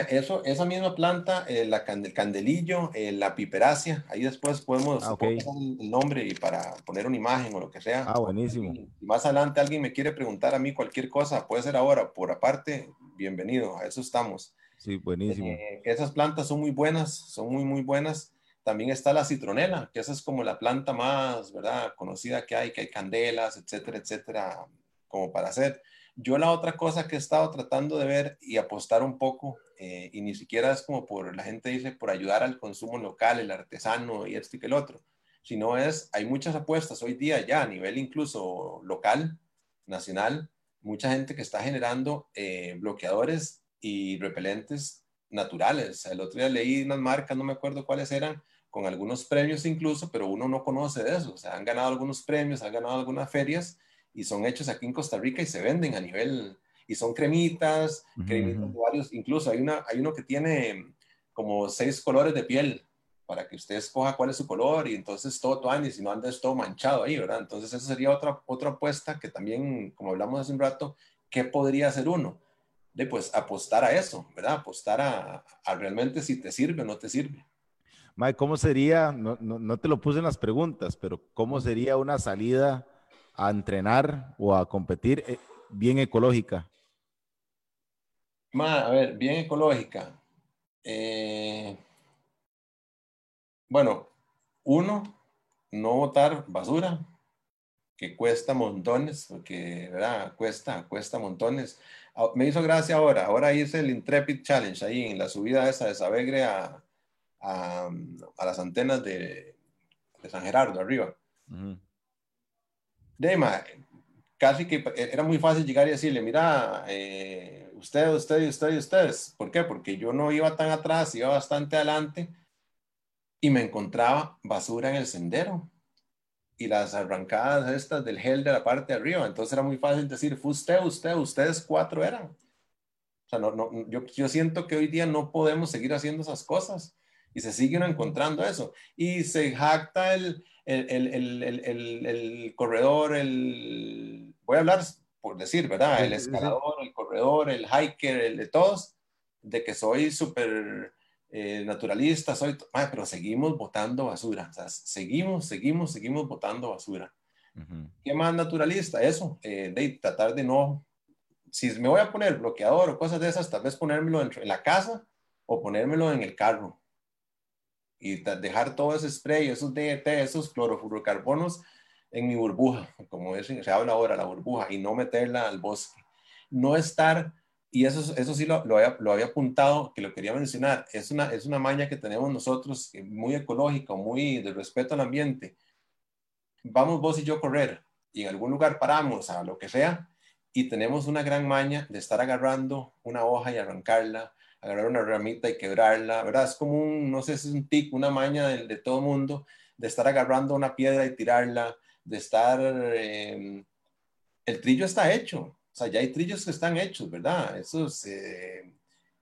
eso, esa misma planta, eh, la el candelillo, eh, la piperácea, ahí después podemos ah, poner el nombre y para poner una imagen o lo que sea. Ah, buenísimo. más adelante alguien me quiere preguntar a mí cualquier cosa, puede ser ahora, por aparte, bienvenido, a eso estamos. Sí, buenísimo. Eh, esas plantas son muy buenas, son muy, muy buenas. También está la citronela, que esa es como la planta más, ¿verdad? Conocida que hay, que hay candelas, etcétera, etcétera, como para hacer. Yo la otra cosa que he estado tratando de ver y apostar un poco, eh, y ni siquiera es como por, la gente dice, por ayudar al consumo local, el artesano y este que el otro, sino es, hay muchas apuestas hoy día ya a nivel incluso local, nacional, mucha gente que está generando eh, bloqueadores y repelentes naturales. El otro día leí unas marcas, no me acuerdo cuáles eran, con algunos premios incluso, pero uno no conoce de eso. O sea, han ganado algunos premios, han ganado algunas ferias y son hechos aquí en Costa Rica y se venden a nivel, y son cremitas, cremitas de varios, incluso hay, una, hay uno que tiene como seis colores de piel para que usted escoja cuál es su color y entonces todo tu y si no andes todo manchado ahí, ¿verdad? Entonces eso sería otra, otra apuesta que también, como hablamos hace un rato, ¿qué podría hacer uno? De pues apostar a eso, ¿verdad? Apostar a, a realmente si te sirve o no te sirve. Mike, ¿cómo sería, no, no, no, te lo puse en las preguntas, pero cómo sería una salida a entrenar o a competir eh, bien ecológica? a ver, bien ecológica. Eh, bueno, uno, no botar basura, que cuesta montones, porque, ¿verdad? Cuesta, cuesta montones. Ah, me hizo gracia ahora, ahora hice el Intrepid Challenge ahí en la subida esa de Sabegre a, a, las antenas de, de, San Gerardo, arriba. Dema, casi que era muy fácil llegar y decirle, mira, eh, usted, usted y usted y ustedes. ¿Por qué? Porque yo no iba tan atrás, iba bastante adelante y me encontraba basura en el sendero y las arrancadas estas del gel de la parte de arriba. Entonces era muy fácil decir, fue usted, usted, ustedes cuatro eran. O sea, no, no, yo, yo siento que hoy día no podemos seguir haciendo esas cosas y se siguen encontrando eso. Y se jacta el, el, el, el corredor, el, voy a hablar por decir, ¿verdad? El escalador, el corredor, el hiker, el de todos, de que soy súper eh, naturalista, soy, pero seguimos botando basura, o sea, seguimos, seguimos, seguimos botando basura. ¿Qué más naturalista? Eso, eh, de tratar de no, si me voy a poner bloqueador o cosas de esas, tal vez ponérmelo en la casa o ponérmelo en el carro y dejar todo ese spray, esos DET, esos clorofluorocarbonos en mi burbuja, como es, se habla ahora, la burbuja, y no meterla al bosque. No estar, y eso, eso sí lo, lo, había, lo había apuntado, que lo quería mencionar, es una, es una maña que tenemos nosotros, muy ecológica, muy de respeto al ambiente. Vamos vos y yo a correr, y en algún lugar paramos, a lo que sea, y tenemos una gran maña de estar agarrando una hoja y arrancarla, agarrar una ramita y quebrarla, ¿verdad? Es como un, no sé si es un tic, una maña de, de todo mundo, de estar agarrando una piedra y tirarla, de estar... Em, el trillo está hecho, o sea, ya hay trillos que están hechos, ¿verdad? Eso es... Eh,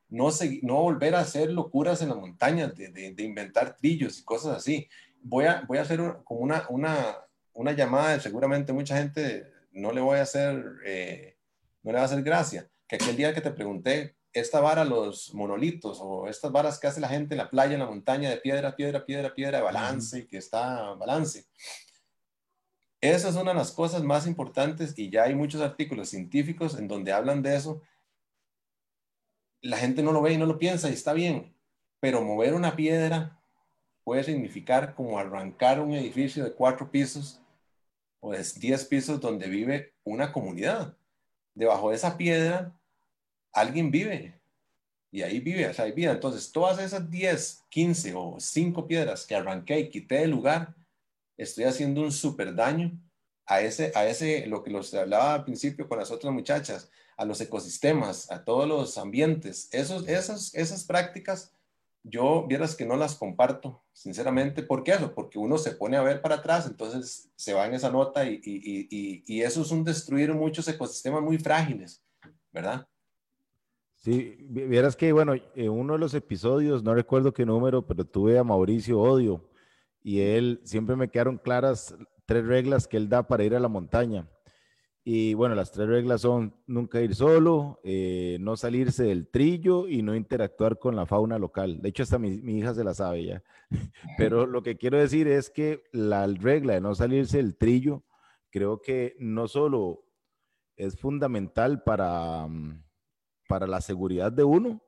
no, no volver a hacer locuras en las montañas, de, de, inventar trillos y cosas así. Voy a, voy a hacer como una, una, una llamada, seguramente mucha gente no le voy a hacer, eh, no le va a hacer gracia, que aquel día que te pregunté, esta vara, los monolitos o estas varas que hace la gente en la playa, en la montaña, de piedra, piedra, piedra, piedra, de balance, que está balance. Esa es una de las cosas más importantes y ya hay muchos artículos científicos en donde hablan de eso. La gente no lo ve y no lo piensa y está bien, pero mover una piedra puede significar como arrancar un edificio de cuatro pisos o de diez pisos donde vive una comunidad. Debajo de esa piedra alguien vive y ahí vive, o sea, hay vida. Entonces, todas esas 10, 15 o 5 piedras que arranqué y quité del lugar, estoy haciendo un súper daño a ese, a ese, lo que los hablaba al principio con las otras muchachas, a los ecosistemas, a todos los ambientes. Esos, esas, esas prácticas, yo vieras que no las comparto, sinceramente. ¿Por qué eso? Porque uno se pone a ver para atrás, entonces se va en esa nota y, eso es un destruir muchos ecosistemas muy frágiles, ¿verdad? Sí, vieras que, bueno, en uno de los episodios, no recuerdo qué número, pero tuve a Mauricio Odio y él siempre me quedaron claras tres reglas que él da para ir a la montaña. Y bueno, las tres reglas son nunca ir solo, eh, no salirse del trillo y no interactuar con la fauna local. De hecho, hasta mi, mi, hija se la sabe ya. *laughs* Pero lo que quiero decir es que la regla de no salirse del trillo, creo que no solo es fundamental para, mm, para la seguridad de uno,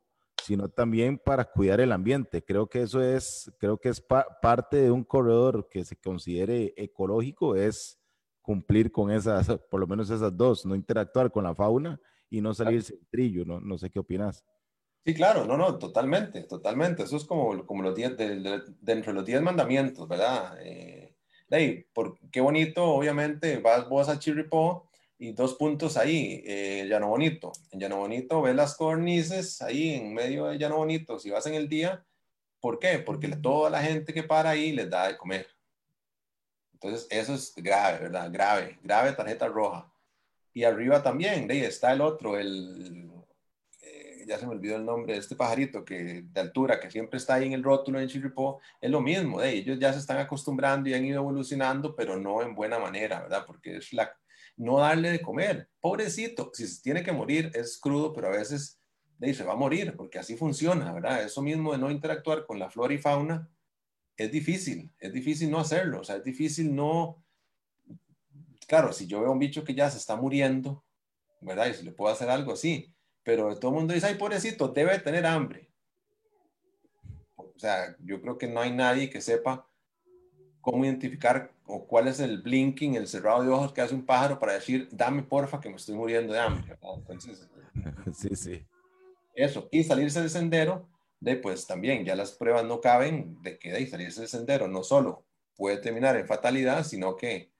sino también para cuidar el ambiente. Creo que eso es, creo que es parte de un corredor que se considere ecológico, es cumplir con esas, *laughs* por lo menos esas dos, no interactuar con la fauna y no salirse del trillo, no, no sé qué opinas. Sí, claro, no, no, totalmente, totalmente. Eso es como, como los diez, de, de, dentro de los diez mandamientos, ¿verdad? Eh, hey, por, qué bonito, obviamente, vas vos a Chirripó y dos puntos ahí, eh, Llano Bonito. En Llano Bonito ves las cornices ahí en medio de Llano Bonito. Si vas en el día, ¿por qué? Porque toda la gente que para ahí les da de comer. Entonces, eso es grave, ¿verdad? Grave, grave tarjeta roja. Y arriba también, ahí está el otro, el, eh, ya se me olvidó el nombre de este pajarito que de altura, que siempre está ahí en el rótulo en Chirripó, es lo mismo, de ellos ya se están acostumbrando y han ido evolucionando, pero no en buena manera, ¿verdad? Porque es la, no darle de comer. Pobrecito, si se tiene que morir es crudo, pero a veces se va a morir, porque así funciona, ¿verdad? Eso mismo de no interactuar con la flora y fauna es difícil, es difícil no hacerlo, o sea, es difícil no... Claro, si yo veo un bicho que ya se está muriendo, ¿verdad? Y si le puedo hacer algo así, pero todo el mundo dice, ay, pobrecito, debe tener hambre. O sea, yo creo que no hay nadie que sepa cómo identificar o cuál es el blinking, el cerrado de ojos que hace un pájaro para decir, dame porfa que me estoy muriendo de hambre. Entonces, *laughs* sí, sí. Eso, y salirse del sendero, de pues también ya las pruebas no caben de que de salirse del sendero no solo puede terminar en fatalidad, sino que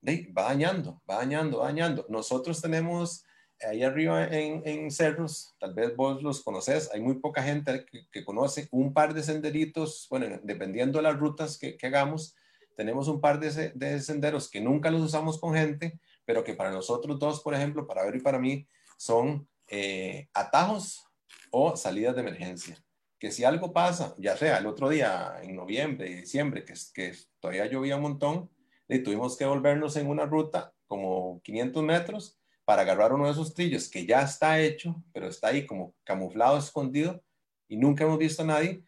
de, va dañando, va dañando, va dañando. Nosotros tenemos ahí arriba en, en, cerros, tal vez vos los conoces, hay muy poca gente que, que, conoce un par de senderitos, bueno, dependiendo de las rutas que, que hagamos, tenemos un par de, de, senderos que nunca los usamos con gente, pero que para nosotros dos, por ejemplo, para ver y para mí, son eh, atajos o salidas de emergencia. Que si algo pasa, ya sea el otro día, en noviembre, diciembre, que, que todavía llovía un montón, y tuvimos que volvernos en una ruta como 500 metros, para agarrar uno de esos trillos que ya está hecho, pero está ahí como camuflado, escondido, y nunca hemos visto a nadie,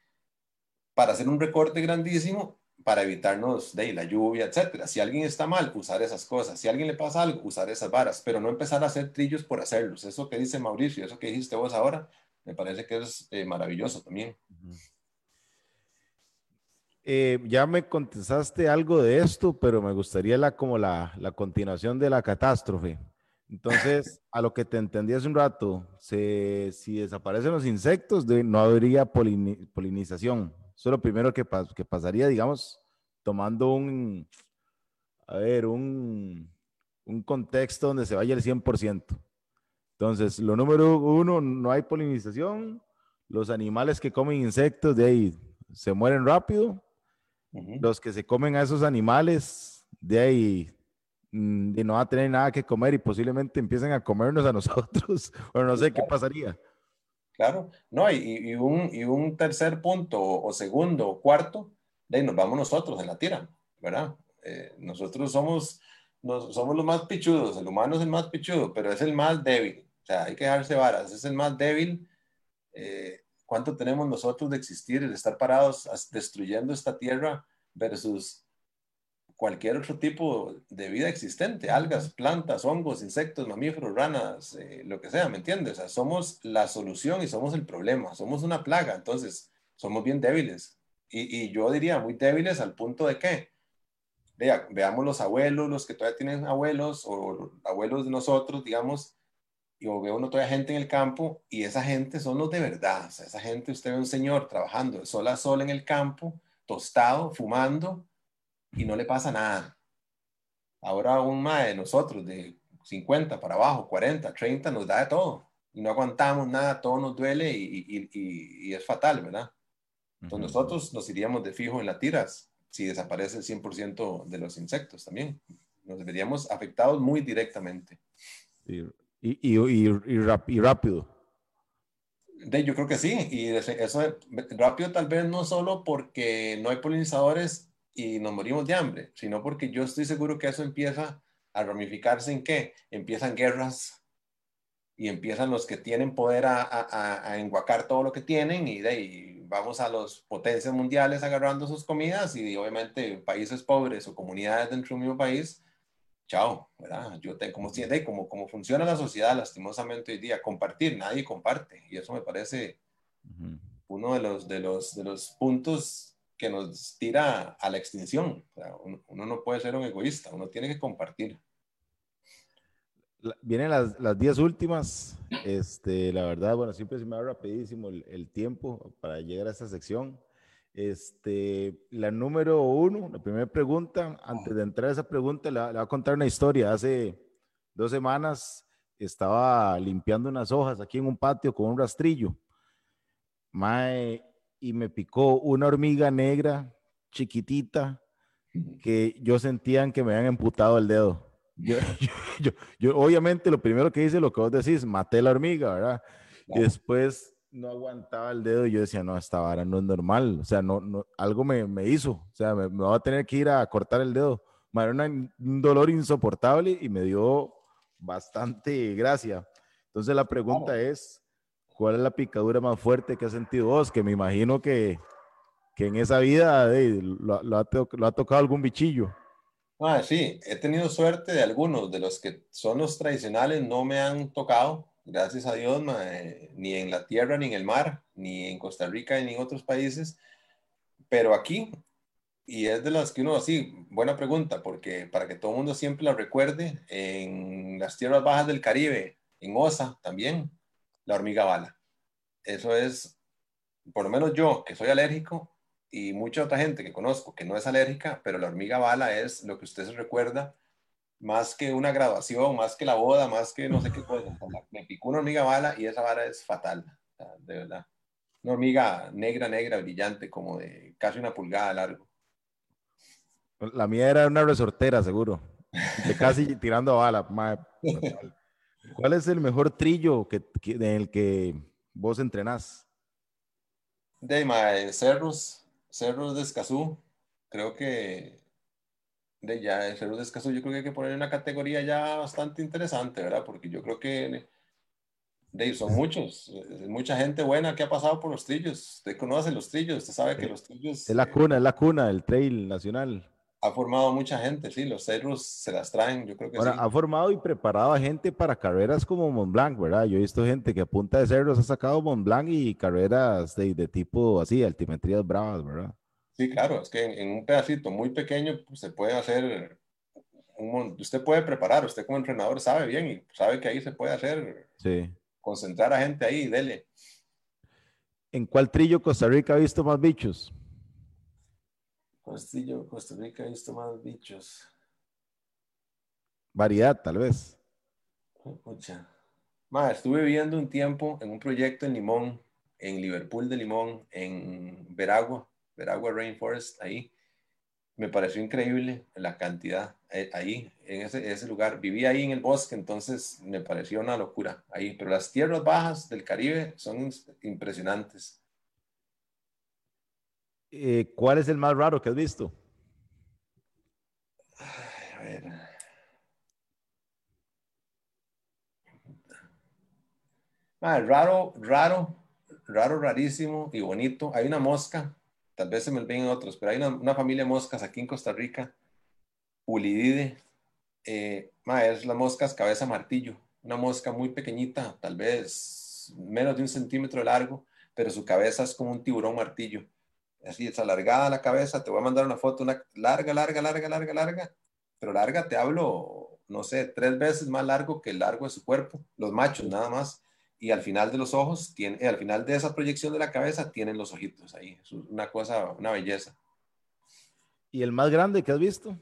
para hacer un recorte grandísimo para evitarnos de la lluvia, etcétera. Si alguien está mal, usar esas cosas. Si alguien le pasa algo, usar esas varas, pero no empezar a hacer trillos por hacerlos. Eso que dice Mauricio, eso que dijiste vos ahora, me parece que es eh, maravilloso también. Eh, ya me contestaste algo de esto, pero me gustaría la, como la continuación de la catástrofe. Entonces, a lo que te entendí hace un rato, si desaparecen los insectos, no habría polinización. Eso es lo primero que, que pasaría, digamos, tomando un, a ver, un, un contexto donde se vaya el 100%. Entonces, lo número uno, no hay polinización. Los animales que comen insectos de ahí se mueren rápido. Los que se comen a esos animales de ahí y no va a tener nada que comer y posiblemente empiecen a comernos a nosotros. *laughs* o no sé qué pasaría. Claro, no, y, un, y un tercer punto o, segundo o cuarto, de ahí nos vamos nosotros en la tira, ¿verdad? Eh, nosotros somos, somos los más pichudos, el humano es el más pichudo, pero es el más débil, o sea, hay que dejarse varas, es el más débil. Eh, ¿Cuánto tenemos nosotros de existir, de estar parados destruyendo esta tierra versus cualquier otro tipo de vida existente, algas, plantas, hongos, insectos, mamíferos, ranas, eh, lo que sea, ¿me entiendes? O sea, somos la solución y somos el problema, somos una plaga, entonces somos bien débiles. Y, yo diría muy débiles al punto de que, vea, veamos los abuelos, los que todavía tienen abuelos o abuelos de nosotros, digamos, y o ve uno todavía gente en el campo y esa gente son los de verdad, o sea, esa gente, usted ve un señor trabajando de sol a sol en el campo, tostado, fumando, y no le pasa nada. Ahora un más de nosotros de 50 para abajo, 40, 30, nos da de todo y no aguantamos nada, todo nos duele y, y, y, es fatal, ¿verdad? Entonces nosotros nos iríamos de fijo en las tiras si desaparece el 100% de los insectos también. Nos veríamos afectados muy directamente. Y, y, rápido. De, yo creo que sí, y eso rápido tal vez no solo porque no hay polinizadores y nos morimos de hambre, sino porque yo estoy seguro que eso empieza a ramificarse en qué? Empiezan guerras y empiezan los que tienen poder a, a, a enguacar todo lo que tienen y de ahí vamos a las potencias mundiales agarrando sus comidas y obviamente países pobres o comunidades dentro del mismo país, chao, ¿verdad? Yo tengo como, como, como funciona la sociedad lastimosamente hoy día, compartir, nadie comparte y eso me parece uno de los, de, los, de los puntos que nos tira a la extinción. uno, no puede ser un egoísta, uno tiene que compartir. Vienen las, las diez últimas. Este, la verdad, bueno, siempre se me va rapidísimo el, tiempo para llegar a esta sección. Este, la número uno, la primera pregunta, antes de entrar a esa pregunta, le, voy a contar una historia. Hace dos semanas estaba limpiando unas hojas aquí en un patio con un rastrillo. Mae, y me picó una hormiga negra chiquitita que yo sentía que me habían emputado el dedo. *laughs* Yo, yo, obviamente lo primero que hice, lo que vos decís, maté la hormiga, ¿verdad? Y después no aguantaba el dedo y yo decía, no, esta vara no es normal, o sea, no, no algo me, me hizo, o sea, me, me voy a tener que ir a cortar el dedo. Era un dolor insoportable y me dio bastante gracia. Entonces la pregunta es, ¿Cuál es la picadura más fuerte que has sentido vos? Que me imagino que, que en esa vida lo, lo, ha lo, ha tocado algún bichillo. Ah, sí, he tenido suerte de algunos, de los que son los tradicionales no me han tocado, gracias a Dios, ni en la tierra, ni en el mar, ni en Costa Rica, ni en otros países, pero aquí, y es de las que uno así, buena pregunta, porque para que todo el mundo siempre la recuerde, en las tierras bajas del Caribe, en Osa también, la hormiga bala. Eso es, por lo menos yo, que soy alérgico, y mucha otra gente que conozco que no es alérgica, pero la hormiga bala es lo que usted se recuerda más que una graduación, más que la boda, más que no sé qué cosa. Me picó una hormiga bala y esa vara es fatal, de verdad. Una hormiga negra, negra, brillante, como de casi una pulgada largo. La mía era una resortera, seguro. De casi tirando bala. *laughs* ¿Cuál es el mejor trillo que, en el que vos entrenás? De cerros, cerros de Escazú. Creo que de ya el Cerros de Escazú, yo creo que hay que poner una categoría ya bastante interesante, ¿verdad? Porque yo creo que de, son muchos, mucha gente buena que ha pasado por los trillos. Usted conoce los trillos, usted sabe que los trillos... Es la cuna, es la cuna del trail nacional. Ha formado mucha gente, sí, los cerros se las traen, yo creo que Ahora, ha formado y preparado a gente para carreras como Mont Blanc, ¿verdad? Yo he visto gente que a punta de cerros ha sacado Mont Blanc y carreras de, de tipo así, altimetrías bravas, ¿verdad? Sí, claro, es que en, un pedacito muy pequeño pues, se puede hacer, un, usted puede preparar, usted como entrenador sabe bien y sabe que ahí se puede hacer, sí. concentrar a gente ahí, dele. ¿En cuál trillo Costa Rica ha visto más bichos? Trillo Costa Rica ha visto más bichos? Variedad, tal vez. Escucha. estuve viviendo un tiempo en un proyecto en Limón, en Liverpool de Limón, en Veragua Veragua Rainforest, ahí. Me pareció increíble la cantidad eh, ahí, en ese, ese, lugar. Viví ahí en el bosque, entonces me pareció una locura ahí. Pero las tierras bajas del Caribe son impresionantes. Eh, ¿Cuál es el más raro que has visto? a ver. Ah, raro, raro, raro, rarísimo y bonito. Hay una mosca tal vez se me ven otros, pero hay una, familia de moscas aquí en Costa Rica, Ulidide, eh, es la moscas cabeza martillo, una mosca muy pequeñita, tal vez menos de un centímetro de largo, pero su cabeza es como un tiburón martillo. Así es alargada la cabeza, te voy a mandar una foto, una larga, larga, larga, larga, larga, pero larga te hablo, no sé, tres veces más largo que el largo de su cuerpo, los machos nada más y al final de los ojos, tiene, eh, al final de esa proyección de la cabeza, tienen los ojitos ahí. Es una cosa, una belleza. ¿Y el más grande que has visto?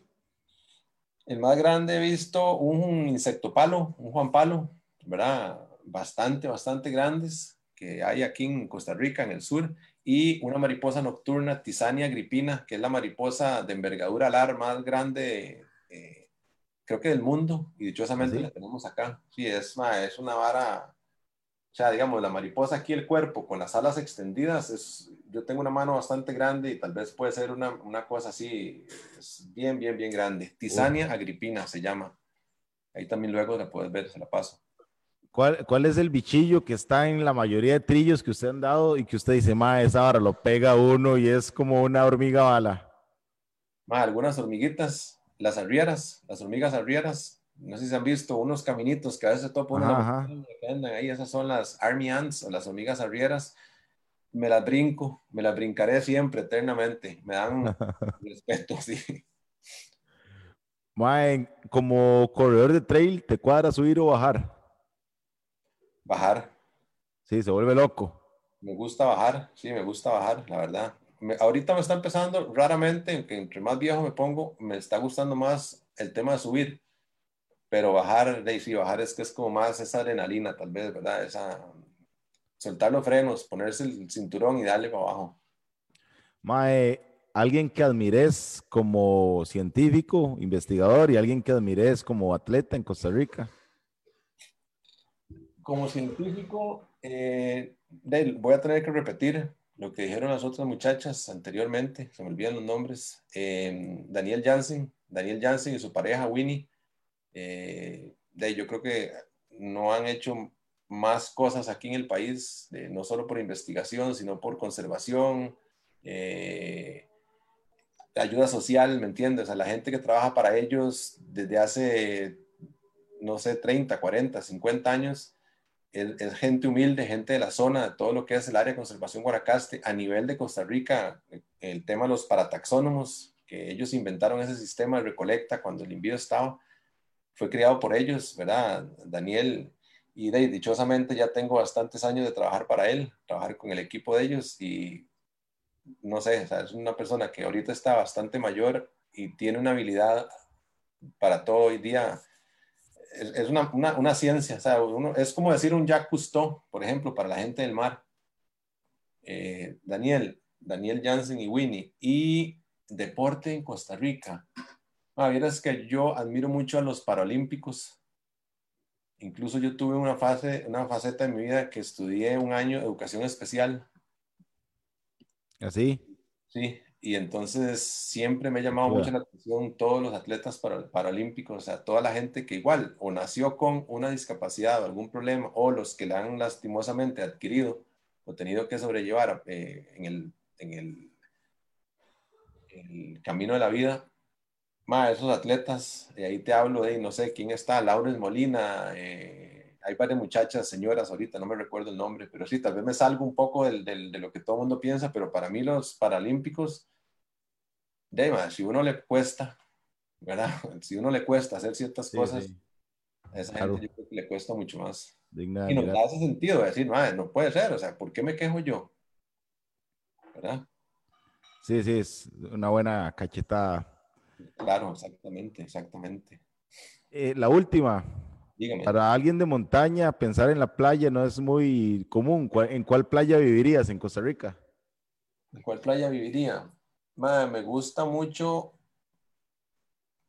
El más grande he visto un insecto palo, un Juan Palo, ¿verdad? Bastante, bastante grandes que hay aquí en Costa Rica, en el sur, y una mariposa nocturna, Tisania agripina, que es la mariposa de envergadura alar más grande, eh, creo que del mundo, y dichosamente ¿Ah, la tenemos acá. Sí, es, es una vara o sea, digamos, la mariposa aquí, el cuerpo con las alas extendidas, es, yo tengo una mano bastante grande y tal vez puede ser una, una cosa así, es bien, bien, bien grande. Tisania agripina se llama. Ahí también luego la puedes ver, se la paso. ¿Cuál, ¿Cuál, es el bichillo que está en la mayoría de trillos que usted han dado y que usted dice, ma, esa vara lo pega uno y es como una hormiga bala? Ma, algunas hormiguitas, las arrieras, las hormigas arrieras, no sé si han visto unos caminitos que a veces topan una que andan ahí, esas son las army ants o las hormigas arrieras. Me las brinco, me las brincaré siempre, eternamente. Me dan *laughs* respeto, sí. como corredor de trail, ¿te cuadra subir o bajar? Bajar. Sí, se vuelve loco. Me gusta bajar, sí, me gusta bajar, la verdad. ahorita me está empezando raramente, que entre más viejo me pongo, me está gustando más el tema de subir pero bajar, de sí, bajar es que es como más esa adrenalina, tal vez, ¿verdad? Esa, soltar los frenos, ponerse el cinturón y darle para abajo. Mae, alguien que admires como científico, investigador y alguien que admires como atleta en Costa Rica. Como científico, eh, voy a tener que repetir lo que dijeron las otras muchachas anteriormente, se me olvidan los nombres. Eh, Daniel Jansen, Daniel Jansen y su pareja Winnie eh, yo creo que no han hecho más cosas aquí en el país, no solo por investigación, sino por conservación, eh, ayuda social, ¿me entiendes? A la gente que trabaja para ellos desde hace, no sé, 30, 40, 50 años, es, gente humilde, gente de la zona, de todo lo que es el área de conservación Guaracaste, a nivel de Costa Rica, el tema de los parataxónomos, que ellos inventaron ese sistema de recolecta cuando el envío estaba, fue criado por ellos, ¿verdad? Daniel, y de, dichosamente ya tengo bastantes años de trabajar para él, trabajar con el equipo de ellos y no sé, es una persona que ahorita está bastante mayor y tiene una habilidad para todo hoy día. Es, una, una, ciencia, o sea, uno, es como decir un Jacques Cousteau, por ejemplo, para la gente del mar. Eh, Daniel, Daniel Jansen y Winnie. Y deporte en Costa Rica. Ah, es que yo admiro mucho a los paralímpicos. Incluso yo tuve una fase, una faceta en mi vida que estudié un año educación especial. ¿Así? Sí, y entonces siempre me ha llamado mucho la atención todos los atletas para, paralímpicos, o sea, toda la gente que igual o nació con una discapacidad o algún problema, o los que la han lastimosamente adquirido o tenido que sobrellevar eh, en, el, en, el, el, camino de la vida. Más esos atletas, y ahí te hablo de, no sé quién está, Laurens Molina, eh, hay varias muchachas, señoras ahorita, no me recuerdo el nombre, pero sí, tal vez me salgo un poco del, del, de lo que todo el mundo piensa, pero para mí los paralímpicos de si uno le cuesta, ¿verdad? *laughs* Si uno le cuesta hacer ciertas cosas, a esa gente le cuesta mucho más. y nos da ese sentido de decir, no puede ser, o sea, ¿por qué me quejo yo? ¿Verdad? Sí, sí, es una buena cachetada. Claro, exactamente, exactamente. Eh, la última. Dígame. Para alguien de montaña, pensar en la playa no es muy común. ¿En cuál playa vivirías en Costa Rica? ¿En cuál playa viviría? me gusta mucho.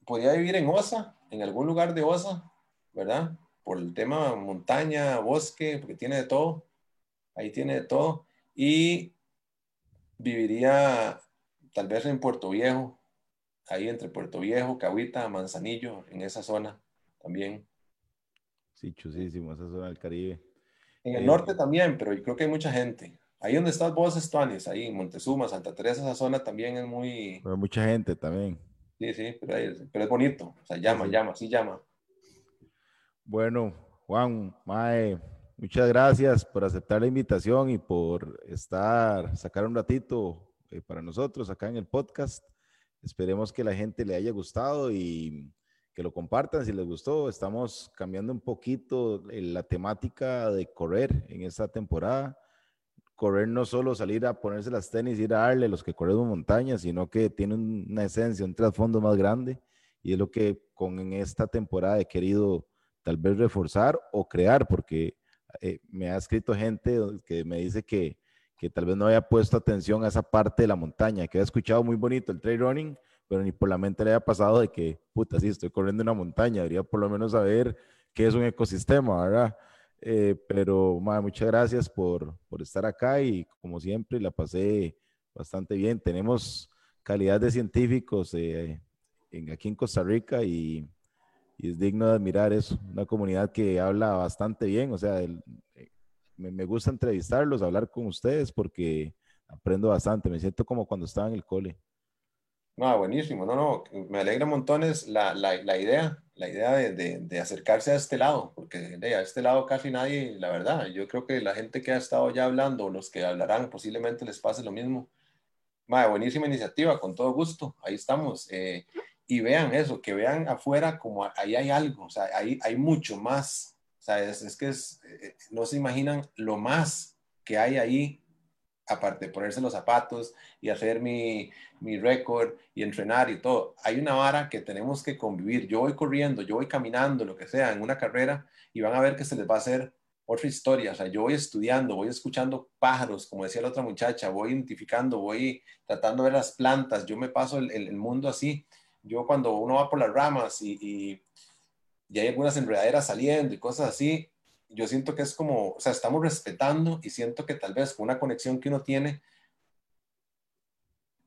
Podría vivir en Osa, en algún lugar de Osa, ¿verdad? Por el tema montaña, bosque, porque tiene de todo. Ahí tiene de todo. Y viviría tal vez en Puerto Viejo, ahí entre Puerto Viejo, Cahuita, Manzanillo, en esa zona también. Sí, chusísimo, esa zona del Caribe. En el norte también, pero yo creo que hay mucha gente. Ahí donde estás vos, Estuanis, ahí en Montezuma, Santa Teresa, esa zona también es muy... Pero mucha gente también. Sí, sí, pero, es bonito. O sea, llama, llama, sí llama. Bueno, Juan, Mae, muchas gracias por aceptar la invitación y por estar, sacar un ratito eh, para nosotros acá en el podcast. Esperemos que la gente le haya gustado y que lo compartan si les gustó. Estamos cambiando un poquito la temática de correr en esta temporada correr no solo salir a ponerse las tenis, ir a darle los que corren montaña, sino que tiene una esencia, un trasfondo más grande y es lo que con en esta temporada he querido tal vez reforzar o crear, porque eh, me ha escrito gente que me dice que, que tal vez no había puesto atención a esa parte de la montaña, que había escuchado muy bonito el trail running, pero ni por la mente le había pasado de que, puta, sí, estoy corriendo una montaña, debería por lo menos saber qué es un ecosistema, ¿verdad? Eh, pero muchas gracias por, por, estar acá y como siempre la pasé bastante bien. Tenemos calidad de científicos eh, en, aquí en Costa Rica y, es digno de admirar eso. Una comunidad que habla bastante bien, o sea, eh, me, me, gusta entrevistarlos, hablar con ustedes porque aprendo bastante. Me siento como cuando estaba en el cole. No, buenísimo, no, no, me alegra montones la, la, la idea, la idea de, de, acercarse a este lado, porque de, a este lado casi nadie, la verdad, yo creo que la gente que ha estado ya hablando, los que hablarán, posiblemente les pase lo mismo. Ma, buenísima iniciativa, con todo gusto, ahí estamos. Eh, y vean eso, que vean afuera como ahí hay algo, o sea, ahí hay mucho más, o sea, es, es que es, eh, no se imaginan lo más que hay ahí aparte de ponerse los zapatos y hacer mi, mi récord y entrenar y todo, hay una vara que tenemos que convivir. Yo voy corriendo, yo voy caminando, lo que sea, en una carrera y van a ver que se les va a hacer otra historia. O sea, yo voy estudiando, voy escuchando pájaros, como decía la otra muchacha, voy identificando, voy tratando de ver las plantas, yo me paso el, mundo así. Yo cuando uno va por las ramas y, y, y hay algunas enredaderas saliendo y cosas así, yo siento que es como, o sea, estamos respetando y siento que tal vez con una conexión que uno tiene,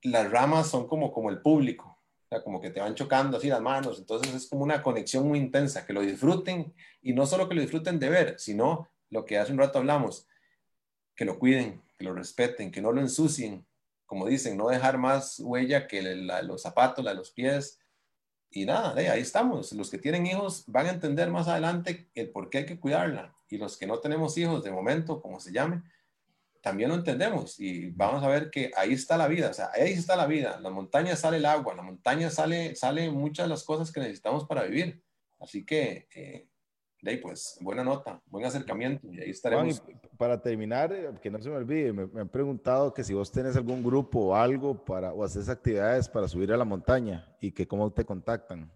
las ramas son como, como el público, o sea, como que te van chocando así las manos, entonces es como una conexión muy intensa, que lo disfruten y no solo que lo disfruten de ver, sino lo que hace un rato hablamos, que lo cuiden, que lo respeten, que no lo ensucien, como dicen, no dejar más huella que la, los zapatos, la de los pies, y nada, ahí estamos. Los que tienen hijos van a entender más adelante el por qué hay que cuidarla. Y los que no tenemos hijos de momento, como se llame, también lo entendemos. Y vamos a ver que ahí está la vida. O sea, ahí está la vida. La montaña sale el agua, la montaña sale, sale muchas de las cosas que necesitamos para vivir. Así que eh, de ahí pues, buena nota, buen acercamiento y ahí estaremos. para terminar, eh, que no se me olvide, me, han preguntado que si vos tenés algún grupo o algo para, o haces actividades para subir a la montaña y que cómo te contactan.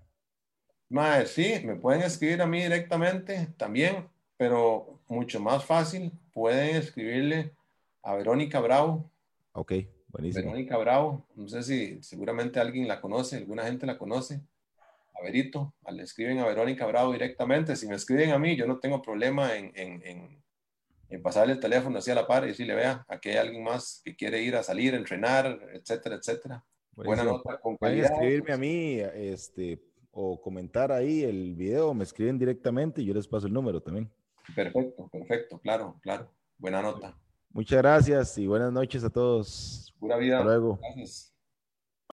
Mae, sí, me pueden escribir a mí directamente también, pero mucho más fácil, pueden escribirle a Verónica Bravo. Ok, buenísimo. Verónica Bravo, no sé si seguramente alguien la conoce, alguna gente la conoce. A Verito, le escriben a Verónica Bravo directamente. Si me escriben a mí, yo no tengo problema en, en, en, pasarle el teléfono así a la par y decirle, vea, aquí hay alguien más que quiere ir a salir, entrenar, etcétera, etcétera. Buena nota, con calidad. escribirme a mí este, o comentar ahí el video, me escriben directamente y yo les paso el número también. Perfecto, perfecto, claro, claro. Buena nota. Muchas gracias y buenas noches a todos. Pura vida. Hasta luego. Gracias.